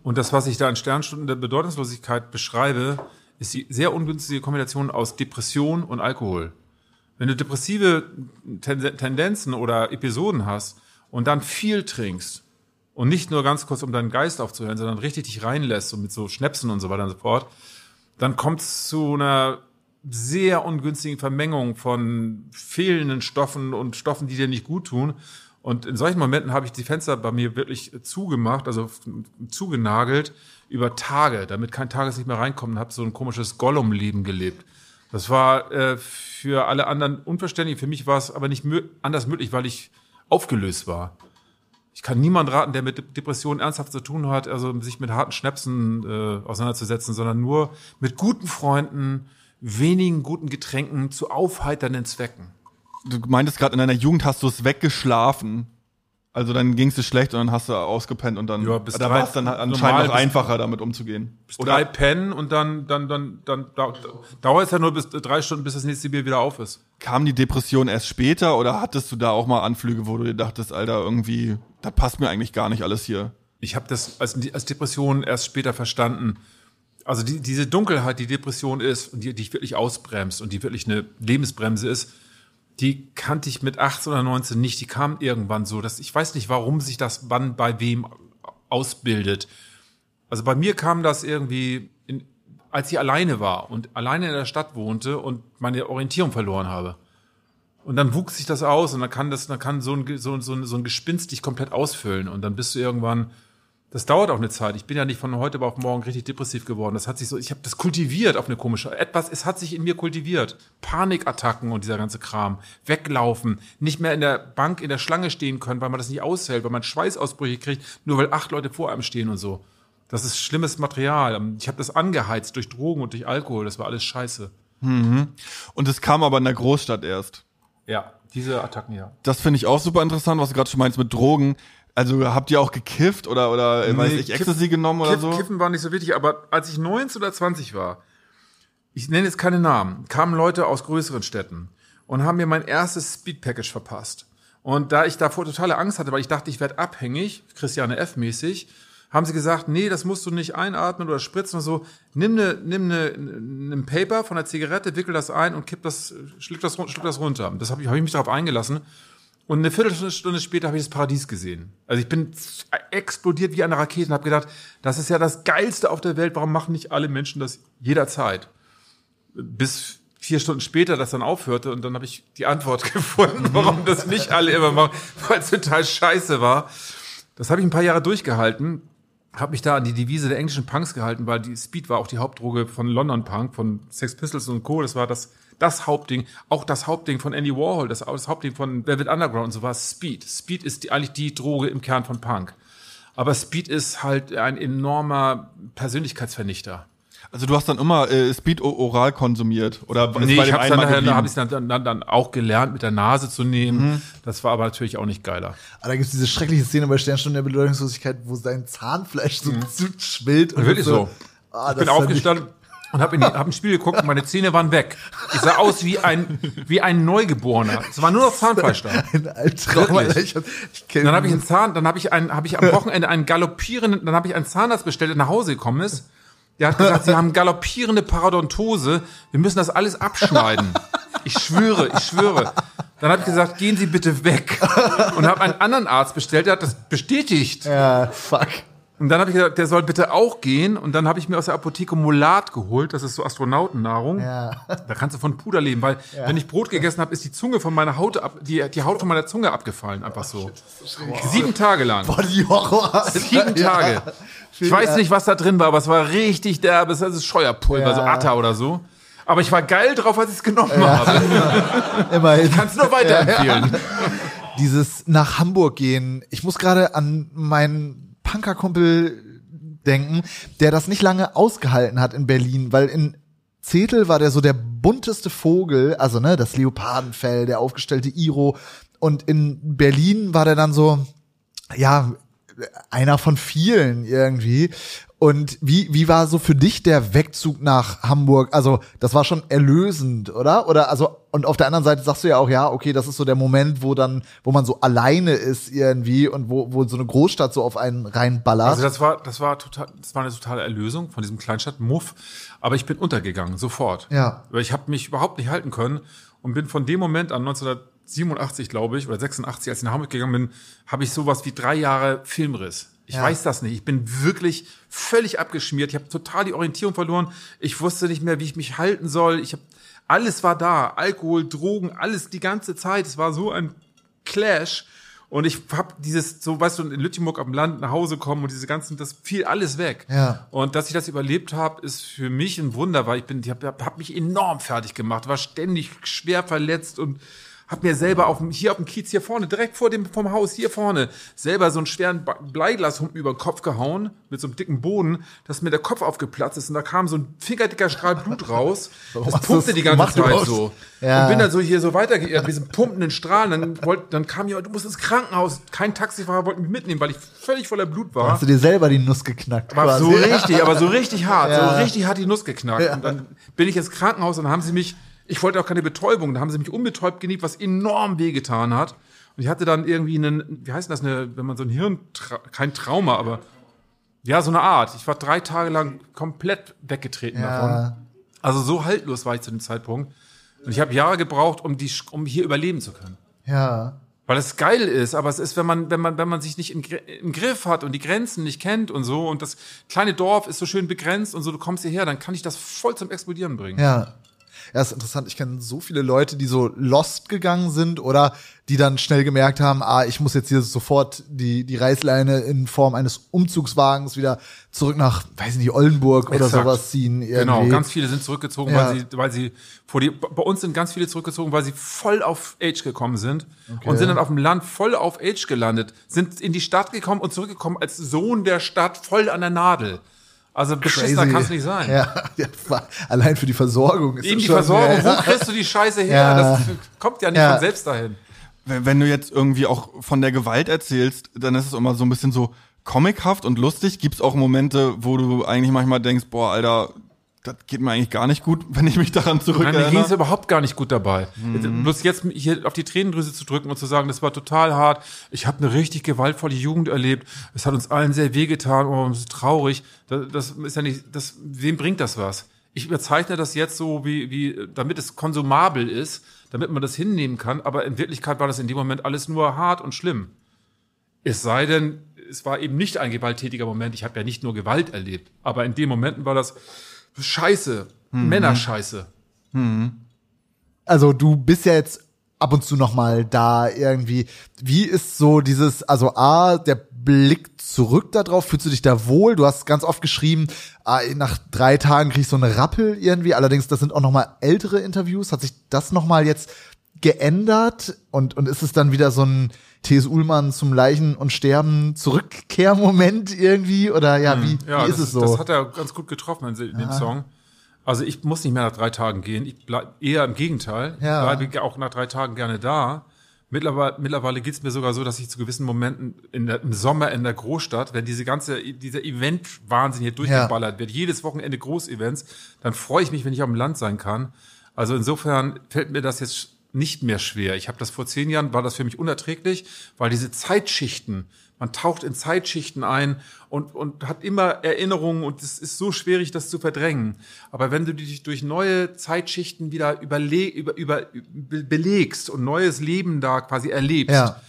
Und das, was ich da in Sternstunden der Bedeutungslosigkeit beschreibe, ist die sehr ungünstige Kombination aus Depression und Alkohol. Wenn du depressive Ten Tendenzen oder Episoden hast und dann viel trinkst und nicht nur ganz kurz, um deinen Geist aufzuhören, sondern richtig dich reinlässt und mit so Schnäpsen und so weiter und so fort, dann kommt es zu einer sehr ungünstigen Vermengung von fehlenden Stoffen und Stoffen, die dir nicht gut tun. Und in solchen Momenten habe ich die Fenster bei mir wirklich zugemacht, also zugenagelt über Tage, damit kein Tageslicht mehr reinkommt und habe so ein komisches Gollum-Leben gelebt. Das war äh, für alle anderen unverständlich. Für mich war es aber nicht mö anders möglich, weil ich aufgelöst war. Ich kann niemand raten, der mit De- Depressionen ernsthaft zu tun hat, also sich mit harten Schnäpsen äh, auseinanderzusetzen, sondern nur mit guten Freunden, wenigen guten Getränken zu aufheiternden Zwecken. Du meintest gerade, in deiner Jugend hast du es weggeschlafen. Also dann ging es dir schlecht und dann hast du ausgepennt und dann Ja, bis da war es dann anscheinend noch bis- einfacher, damit umzugehen. Drei pennen und dann, dann, dann, dann, da, dauert es ja nur bis drei Stunden, bis das nächste Bier wieder auf ist. kam die Depression erst später oder hattest du da auch mal Anflüge, wo du dir dachtest, Alter, irgendwie, das passt mir eigentlich gar nicht alles hier? Ich habe das als, als Depression erst später verstanden. Also die, diese Dunkelheit, die Depression ist und die, die dich wirklich ausbremst und die wirklich eine Lebensbremse ist, die kannte ich mit 18 oder 19 nicht. Die kam irgendwann so. Dass, ich weiß nicht, warum sich das wann bei wem ausbildet. Also bei mir kam das irgendwie in als ich alleine war und alleine in der Stadt wohnte und meine Orientierung verloren habe. Und dann wuchs sich das aus und dann kann das, dann kann so ein, so, so, so ein Gespinst dich komplett ausfüllen und dann bist du irgendwann, das dauert auch eine Zeit. Ich bin ja nicht von heute auf morgen richtig depressiv geworden. Das hat sich so, ich habe das kultiviert auf eine komische, etwas, es hat sich in mir kultiviert. Panikattacken und dieser ganze Kram. Weglaufen, nicht mehr in der Bank in der Schlange stehen können, weil man das nicht aushält, weil man Schweißausbrüche kriegt, nur weil acht Leute vor einem stehen und so. Das ist schlimmes Material. Ich habe das angeheizt durch Drogen und durch Alkohol. Das war alles scheiße. Und es kam aber in der Großstadt erst. Ja, diese Attacken, ja. Das finde ich auch super interessant, was du gerade schon meinst mit Drogen. Also habt ihr auch gekifft oder oder äh, weiß ich Ecstasy genommen oder Kiff, so? Kiffen war nicht so wichtig, aber als ich 19 oder 20 war, ich nenne jetzt keine Namen, kamen Leute aus größeren Städten und haben mir mein erstes Speed Package verpasst. Und da ich davor totale Angst hatte, weil ich dachte, ich werde abhängig, Christiane F. mäßig, haben sie gesagt, nee, das musst du nicht einatmen oder spritzen oder so. Nimm ne, nimm ne, ein Paper von der Zigarette, wickel das ein und kipp das, schluck das, schluck das runter. Das habe ich, hab ich mich darauf eingelassen. Und eine Viertelstunde später habe ich das Paradies gesehen. Also ich bin explodiert wie eine Rakete und habe gedacht, das ist ja das Geilste auf der Welt. Warum machen nicht alle Menschen das jederzeit? Bis vier Stunden später das dann aufhörte und dann habe ich die Antwort <laughs> gefunden, warum das nicht alle immer machen, weil es total scheiße war. Das habe ich ein paar Jahre durchgehalten, habe mich da an die Devise der englischen Punks gehalten, weil die Speed war auch die Hauptdroge von London Punk, von Sex Pistols und Co. Das war das, das Hauptding. Auch das Hauptding von Andy Warhol, das, das Hauptding von Velvet Underground und so war Speed. Speed ist die, eigentlich die Droge im Kern von Punk. Aber Speed ist halt ein enormer Persönlichkeitsvernichter. Also du hast dann immer äh, Speed oral konsumiert oder ist Nee, bei ich dem habe einen dann, mal nachher- geblieben? hab ich's dann, dann, dann, dann auch gelernt, mit der Nase zu nehmen. Das war aber natürlich auch nicht geiler. Aber da gibt's diese schreckliche Szene bei Sternstunde der Bedeutungslosigkeit, wo sein Zahnfleisch so zu schwillt. Und Wirklich so. Ah, ich bin aufgestanden und habe hab ein Spiel geguckt und meine Zähne waren weg. Ich sah aus wie ein, wie ein Neugeborener. Es war nur noch Zahnfleisch da. <laughs> Ein. Alter. Ich, hab- ich Dann habe ich einen Zahn, dann habe ich einen, habe ich am Wochenende einen galoppierenden, dann habe ich einen Zahnarzt bestellt, der nach Hause gekommen ist. Der hat gesagt, sie haben galoppierende Parodontose. Wir müssen das alles abschneiden. Ich schwöre, ich schwöre. Dann habe ich gesagt, gehen Sie bitte weg. Und habe einen anderen Arzt bestellt, der hat das bestätigt. Ja, fuck. Und dann habe ich gesagt, der soll bitte auch gehen. Und dann habe ich mir aus der Apotheke Molat geholt. Das ist so Astronautennahrung. Ja. Da kannst du von Puder leben, weil wenn ich Brot gegessen habe, ist die Zunge von meiner Haut ab, die, die Haut von meiner Zunge abgefallen, einfach so. Sieben Tage lang. Boah, die Horror. Sieben Tage. Ich weiß nicht, was da drin war, aber es war richtig derbe. Das ist Scheuerpulver, Ja. so Atta oder so. Aber ich war geil drauf, als ich es genommen habe. <laughs> Immerhin. Kannst nur weiterempfehlen. Dieses nach Hamburg gehen. Ich muss gerade an meinen Punkerkumpel denken, der das nicht lange ausgehalten hat in Berlin, weil in Zetel war der so der bunteste Vogel, also ne, das Leopardenfell, der aufgestellte Iro. Und in Berlin war der dann so, ja, einer von vielen irgendwie. Und wie, wie war so für dich der Wegzug nach Hamburg? Also, das war schon erlösend, oder? Oder, also, und auf der anderen Seite sagst du ja auch, ja, okay, das ist so der Moment, wo dann, wo man so alleine ist irgendwie und wo, wo so eine Großstadt so auf einen reinballert. Also das war, das war total, das war eine totale Erlösung von diesem Kleinstadt-Muff. Aber ich bin untergegangen, sofort. Ja. Weil ich habe mich überhaupt nicht halten können und bin von dem Moment an 1987, glaube ich, oder 86, als ich nach Hamburg gegangen bin, habe ich sowas wie drei Jahre Filmriss. Ich Ja. weiß das nicht. Ich bin wirklich völlig abgeschmiert. Ich habe total die Orientierung verloren. Ich wusste nicht mehr, wie ich mich halten soll. Ich habe alles war da, Alkohol, Drogen, alles die ganze Zeit. Es war so ein Clash. Und ich hab dieses, so weißt du, in Lütjenburg am Land nach Hause kommen und diese ganzen, das fiel alles weg. Ja. Und dass ich das überlebt habe, ist für mich ein Wunder, weil ich bin, ich habe hab mich enorm fertig gemacht, war ständig schwer verletzt und hab mir selber auf dem, hier auf dem Kiez hier vorne, direkt vor dem vom Haus hier vorne, selber so einen schweren Bleiglashumpen über den Kopf gehauen mit so einem dicken Boden, dass mir der Kopf aufgeplatzt ist und da kam so ein fingerdicker Strahl Blut raus. <laughs> Das pumpte die ganze Zeit überhaupt? so. Ja. Und bin dann so hier so weitergeirrt, mit diesem pumpenden Strahlen. Dann, wollt, dann kam jemand, du musst ins Krankenhaus. Kein Taxifahrer wollte mich mitnehmen, weil ich völlig voller Blut war. Hast du dir selber die Nuss geknackt? Aber so richtig, aber so richtig hart, <laughs> Ja. so richtig hat die Nuss geknackt. Und dann bin ich ins Krankenhaus und dann haben sie mich, ich wollte auch keine Betäubung, da haben sie mich unbetäubt geniebt, was enorm wehgetan hat. Und ich hatte dann irgendwie einen, wie heißt das, eine, wenn man so ein Hirn, kein Trauma, aber ja, so eine Art. Ich war drei Tage lang komplett weggetreten davon. Ja. Also so haltlos war ich zu dem Zeitpunkt. Und ich habe Jahre gebraucht, um, die, um hier überleben zu können. Ja. Weil es geil ist, aber es ist, wenn man, wenn man, wenn man sich nicht im, im Griff hat und die Grenzen nicht kennt und so und das kleine Dorf ist so schön begrenzt und so, du kommst hierher, dann kann ich das voll zum Explodieren bringen. Ja. Ja, ist interessant. Ich kenne so viele Leute, die so lost gegangen sind oder die dann schnell gemerkt haben, ah, ich muss jetzt hier sofort die, die Reißleine in Form eines Umzugswagens wieder zurück nach, weiß ich nicht, Oldenburg oder Exakt. sowas ziehen. Irgendwie. Genau, ganz viele sind zurückgezogen, Ja. weil sie, weil sie vor die, bei uns sind ganz viele zurückgezogen, weil sie voll auf Age gekommen sind und sind dann auf dem Land voll auf Age gelandet, sind in die Stadt gekommen und zurückgekommen als Sohn der Stadt voll an der Nadel. Also beschissener kann es nicht sein. Ja, <laughs> ja, allein für die Versorgung ist Eben das die schon, Versorgung, Ja, wo kriegst du die Scheiße her? Ja. Das kommt ja nicht Ja. von selbst dahin. Wenn, wenn du jetzt irgendwie auch von der Gewalt erzählst, dann ist es immer so ein bisschen so comichaft und lustig. Gibt's auch Momente, wo du eigentlich manchmal denkst, boah, Alter, das geht mir eigentlich gar nicht gut, <laughs> wenn ich mich daran Nein, mir ging es zurückerinnere. überhaupt gar nicht gut dabei. Mhm. Bloß jetzt hier auf die Tränendrüse zu drücken und zu sagen, das war total hart. Ich habe eine richtig gewaltvolle Jugend erlebt. Es hat uns allen sehr wehgetan. Oh, ist traurig. Das, das ist ja nicht, das, wem bringt das was? Ich überzeichne das jetzt so, wie, wie, damit es konsumabel ist, damit man das hinnehmen kann. Aber in Wirklichkeit war das in dem Moment alles nur hart und schlimm. Es sei denn, es war eben nicht ein gewalttätiger Moment. Ich habe ja nicht nur Gewalt erlebt. Aber in den Momenten war das Scheiße. Männerscheiße. Also du bist ja jetzt ab und zu noch mal da irgendwie. Wie ist so dieses, also A, der Blick zurück darauf, fühlst du dich da wohl? Du hast ganz oft geschrieben, ah, nach drei Tagen krieg ich so eine Rappel irgendwie. Allerdings, das sind auch noch mal ältere Interviews. Hat sich das noch mal jetzt geändert? Und, und ist es dann wieder so ein T.S. Ullmann zum Leichen und Sterben Zurückkehrmoment irgendwie? Oder ja, wie, Ja, wie ist das, es so? das hat er ganz gut getroffen in, in dem Song. Also ich muss nicht mehr nach drei Tagen gehen. Ich bleib eher im Gegenteil. Ja. Ich bleibe auch nach drei Tagen gerne da. Mittlerweile, mittlerweile geht's mir sogar so, dass ich zu gewissen Momenten der, im Sommer in der Großstadt, wenn diese ganze, dieser Event-Wahnsinn hier durchgeballert wird, jedes Wochenende Großevents, dann freue ich mich, wenn ich auf dem Land sein kann. Also insofern fällt mir das jetzt nicht mehr schwer. Ich habe das vor zehn Jahren, war das für mich unerträglich, weil diese Zeitschichten, man taucht in Zeitschichten ein und, und hat immer Erinnerungen und es ist so schwierig, das zu verdrängen. Aber wenn du dich durch neue Zeitschichten wieder überle über, über, be- belegst und neues Leben da quasi erlebst, Ja.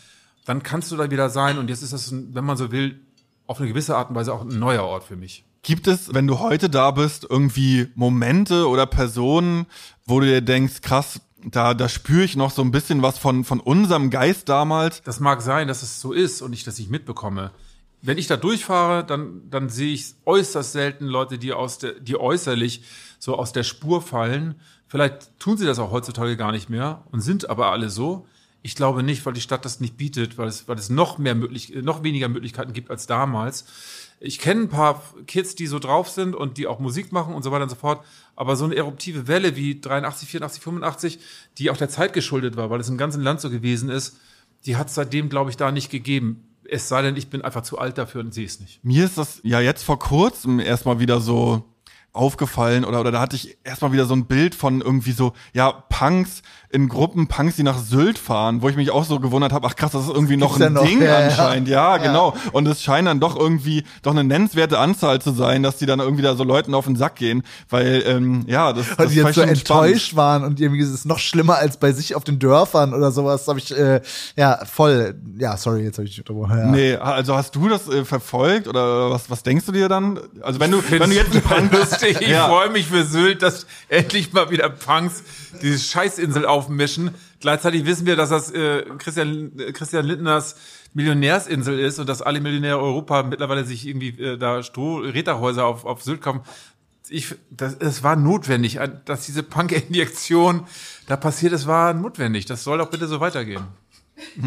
dann kannst du da wieder sein und jetzt ist das, wenn man so will, auf eine gewisse Art und Weise auch ein neuer Ort für mich. Gibt es, wenn du heute da bist, irgendwie Momente oder Personen, wo du dir denkst, krass, da, da spüre ich noch so ein bisschen was von, von unserem Geist damals. Das mag sein, dass es so ist und ich das nicht mitbekomme. Wenn ich da durchfahre, dann, dann sehe ich äußerst selten Leute, die aus der, die äußerlich so aus der Spur fallen. Vielleicht tun sie das auch heutzutage gar nicht mehr und sind aber alle so. Ich glaube nicht, weil die Stadt das nicht bietet, weil es, weil es noch mehr möglich, noch weniger Möglichkeiten gibt als damals. Ich kenne ein paar Kids, die so drauf sind und die auch Musik machen und so weiter und so fort. Aber so eine eruptive Welle wie 83, 84, 85, die auch der Zeit geschuldet war, weil es im ganzen Land so gewesen ist, die hat es seitdem, glaube ich, da nicht gegeben. Es sei denn, ich bin einfach zu alt dafür und sehe es nicht. Mir ist das ja jetzt vor kurzem erstmal wieder so aufgefallen oder, oder da hatte ich erstmal wieder so ein Bild von irgendwie so, ja, Punks in Gruppen, Punks, die nach Sylt fahren, wo ich mich auch so gewundert habe, ach krass, das ist irgendwie noch ja ein noch, Ding ja, ja. anscheinend. Ja, genau. Und es scheint dann doch irgendwie doch eine nennenswerte Anzahl zu sein, dass die dann irgendwie da so Leuten auf den Sack gehen, weil, ähm, ja, das, Weil das die ist jetzt so schon spannend. enttäuscht waren und irgendwie ist es noch schlimmer als bei sich auf den Dörfern oder sowas. Habe ich äh, ja voll. Ja, sorry, jetzt habe ich unterbrochen. Ja. Nee, also hast du das äh, verfolgt oder was, was denkst du dir dann? Also wenn du, wenn du jetzt einen Punk, lustig. Ich Ja. freue mich für Sylt, dass endlich mal wieder Punks diese Scheißinsel aufmischen. Gleichzeitig wissen wir, dass das äh, Christian, äh, Christian Lindners Millionärsinsel ist und dass alle Millionäre Europa mittlerweile sich irgendwie äh, da Stroh-Räderhäuser auf, auf Sylt kaufen. Ich, das, es war notwendig, dass diese Punk-Injektion da passiert ist, war notwendig. Das soll doch bitte so weitergehen. Das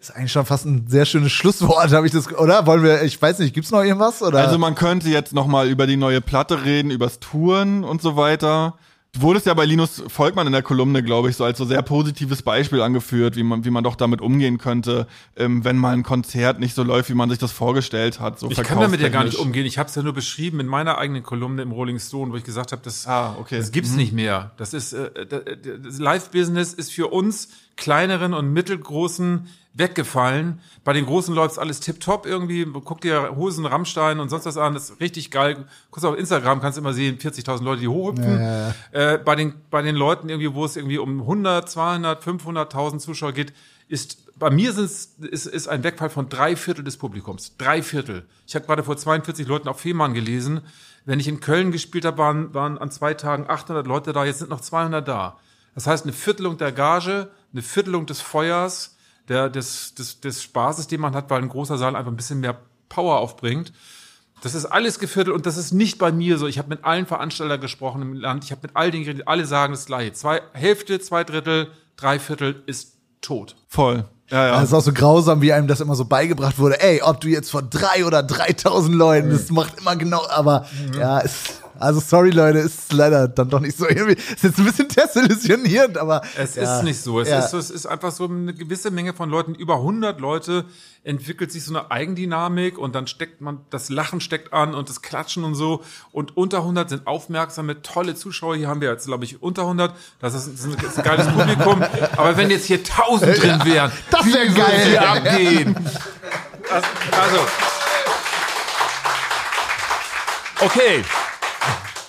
ist eigentlich schon fast ein sehr schönes Schlusswort, habe ich das, oder? Wollen wir, ich weiß nicht, gibt's noch irgendwas? Oder? Also man könnte jetzt noch mal über die neue Platte reden, übers Touren und so weiter. Du wurdest ja bei Linus Volkmann in der Kolumne, glaube ich, so als so sehr positives Beispiel angeführt, wie man, wie man doch damit umgehen könnte, ähm, wenn mal ein Konzert nicht so läuft, wie man sich das vorgestellt hat. So Ich kann damit ja gar nicht umgehen. Ich habe es ja nur beschrieben in meiner eigenen Kolumne im Rolling Stone, wo ich gesagt habe, das, Ah, okay. das gibt's nicht mehr. Das ist äh, da- das Live-Business ist für uns kleineren und mittelgroßen weggefallen. Bei den Großen läuft's alles tipptopp irgendwie. Guck dir Hosen, Rammstein und sonst was an. Das ist richtig geil. Kurz auf Instagram kannst du immer sehen, 40.000 Leute, die hochhüpfen. Ja, ja, Äh, bei, den, bei den Leuten irgendwie, wo es irgendwie um 100, 200, 500.000 Zuschauer geht, ist bei mir sind's, ist, ist ein Wegfall von drei Viertel des Publikums. Drei Viertel. Ich habe gerade vor 42 Leuten auf Fehmarn gelesen. Wenn ich in Köln gespielt habe, waren, waren an zwei Tagen 800 Leute da. Jetzt sind noch 200 da. Das heißt, eine Viertelung der Gage, eine Viertelung des Feuers, der, des, des, des Spaßes, den man hat, weil ein großer Saal einfach ein bisschen mehr Power aufbringt. Das ist alles geviertelt und das ist nicht bei mir so. Ich habe mit allen Veranstaltern gesprochen im Land. Ich habe mit all den geredet. Alle sagen das gleiche. Zwei, Hälfte, zwei Drittel, drei Viertel ist tot. Voll. Ja, ja. Das ist auch so grausam, wie einem das immer so beigebracht wurde. Ey, ob du jetzt vor drei oder 3000 Leuten, das macht immer genau, aber ja, ist, also sorry Leute, ist leider dann doch nicht so irgendwie, ist jetzt ein bisschen desillusionierend, aber. Es ja, ist nicht so. Es, ja. ist so. es ist einfach so eine gewisse Menge von Leuten. Über 100 Leute entwickelt sich so eine Eigendynamik und dann steckt man, das Lachen steckt an und das Klatschen und so. Und unter 100 sind aufmerksame, tolle Zuschauer. Hier haben wir jetzt, glaube ich, unter 100. Das ist, das ist ein, geiles Publikum. Aber wenn jetzt hier 1000 drin wären, Das wär wie geil. hier abgehen? Das, also. Okay.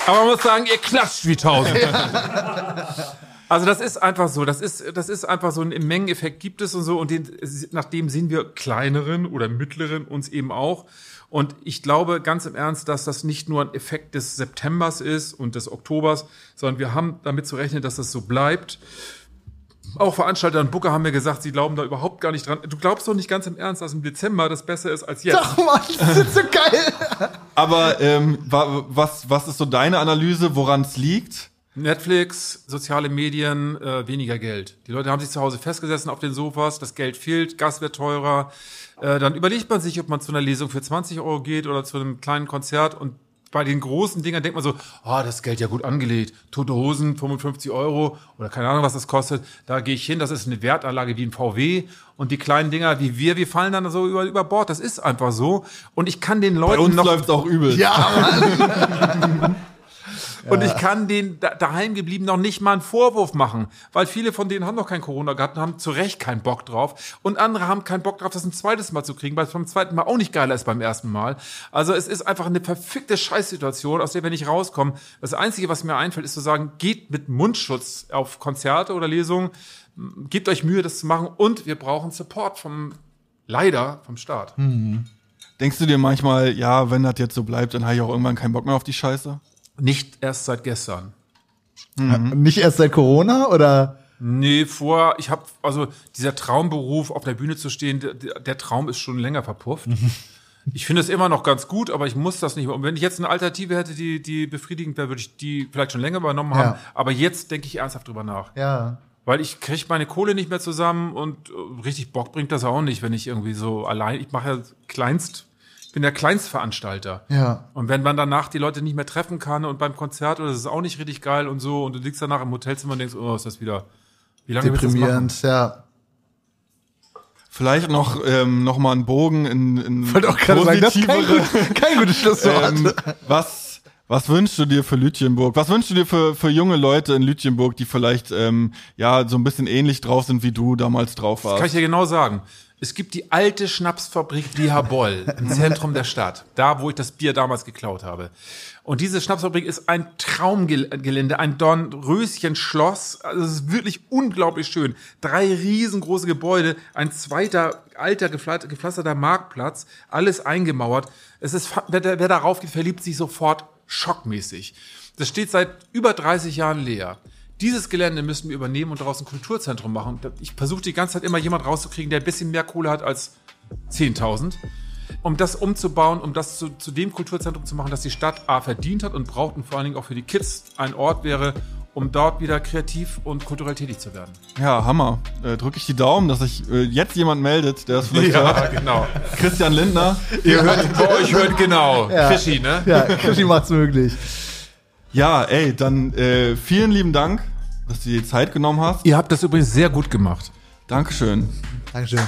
Aber man muss sagen, ihr klatscht wie 1000. <laughs> Also das ist einfach so, das ist, das ist einfach so ein Mengeneffekt gibt es und so und den, nach dem sehen wir kleineren oder mittleren uns eben auch. Und ich glaube ganz im Ernst, dass das nicht nur ein Effekt des Septembers ist und des Oktobers, sondern wir haben damit zu rechnen, dass das so bleibt. Auch Veranstalter und Booker haben mir gesagt, sie glauben da überhaupt gar nicht dran. Du glaubst doch nicht ganz im Ernst, dass im Dezember das besser ist als jetzt. Ach man, das ist so geil. Aber ähm, wa- was, was ist so deine Analyse, woran es liegt? Netflix, soziale Medien, äh, weniger Geld. Die Leute haben sich zu Hause festgesessen auf den Sofas, das Geld fehlt, Gas wird teurer. Äh, dann überlegt man sich, ob man zu einer Lesung für 20 Euro geht oder zu einem kleinen Konzert und bei den großen Dingern denkt man so, ah, das Geld ja gut angelegt. Tote Hosen, 55 Euro oder keine Ahnung, was das kostet. Da gehe ich hin, das ist eine Wertanlage wie ein VW. Und die kleinen Dinger wie wir, wir fallen dann so über, über Bord. Das ist einfach so. Und ich kann den Bei Leuten uns noch läuft's auch übel. Ja, Mann. <laughs> <laughs> Und ich kann den da, daheim geblieben noch nicht mal einen Vorwurf machen, weil viele von denen haben noch kein Corona gehabt und haben zu Recht keinen Bock drauf. Und andere haben keinen Bock drauf, das ein zweites Mal zu kriegen, weil es beim zweiten Mal auch nicht geiler ist beim ersten Mal. Also es ist einfach eine verfickte Scheißsituation, aus der wir nicht rauskommen. Das Einzige, was mir einfällt, ist zu sagen, geht mit Mundschutz auf Konzerte oder Lesungen, gebt euch Mühe, das zu machen und wir brauchen Support vom, leider, vom Staat. Denkst du dir manchmal, ja, wenn das jetzt so bleibt, dann habe ich auch irgendwann keinen Bock mehr auf die Scheiße? Nicht erst seit gestern. Nicht erst seit Corona oder? Nee, vor, ich habe also dieser Traumberuf auf der Bühne zu stehen, der, der Traum ist schon länger verpufft. <laughs> Ich finde es immer noch ganz gut, aber ich muss das nicht mehr. Und wenn ich jetzt eine Alternative hätte, die, die befriedigend wäre, würde ich die vielleicht schon länger übernommen haben. Ja. Aber jetzt denke ich ernsthaft drüber nach. Ja. Weil ich kriege meine Kohle nicht mehr zusammen und äh, richtig Bock bringt das auch nicht, wenn ich irgendwie so allein, ich mache ja Kleinst, ich bin der Kleinstveranstalter. Ja. Und wenn man danach die Leute nicht mehr treffen kann und beim Konzert oder das ist auch nicht richtig geil und so und du liegst danach im Hotelzimmer und denkst, oh, ist das wieder, wie lange du das machen? Deprimierend, ja. Vielleicht noch, ähm, noch mal einen Bogen in, in wollte auch gerade sagen, das ist kein, positivere- gut, kein gutes Schlusswort. ähm, was, was wünschst du dir für Lütjenburg? Was wünschst du dir für, für junge Leute in Lütjenburg, die vielleicht ähm, ja so ein bisschen ähnlich drauf sind, wie du damals drauf Kann ich warst? dir genau sagen. Es gibt die alte Schnapsfabrik Diaboll im <laughs> Zentrum der Stadt, da wo ich das Bier damals geklaut habe. Und diese Schnapsfabrik ist ein Traumgelände, ein Dornröschen-Schloss. Also es ist wirklich unglaublich schön. Drei riesengroße Gebäude, ein zweiter alter gepflasterter Marktplatz, alles eingemauert. Es ist, wer, wer darauf geht, verliebt sich sofort schockmäßig. Das steht seit über 30 Jahren leer. Dieses Gelände müssen wir übernehmen und daraus ein Kulturzentrum machen. Ich versuche die ganze Zeit immer jemand rauszukriegen, der ein bisschen mehr Kohle hat als 10.000. Um das umzubauen, um das zu, zu dem Kulturzentrum zu machen, das die Stadt A verdient hat und braucht und vor allen Dingen auch für die Kids ein Ort wäre, um dort wieder kreativ und kulturell tätig zu werden. Ja, Hammer. Äh, Drücke ich die Daumen, dass sich äh, jetzt jemand meldet, der es vielleicht <laughs> hört. genau. Christian Lindner. <laughs> Ihr hört, bei euch hört genau. Ja. Krischi, ne? Ja, Krischi macht's möglich. Ja, ey, dann äh, vielen lieben Dank, dass du dir die Zeit genommen hast. Ihr habt das übrigens sehr gut gemacht. Dankeschön. Dankeschön.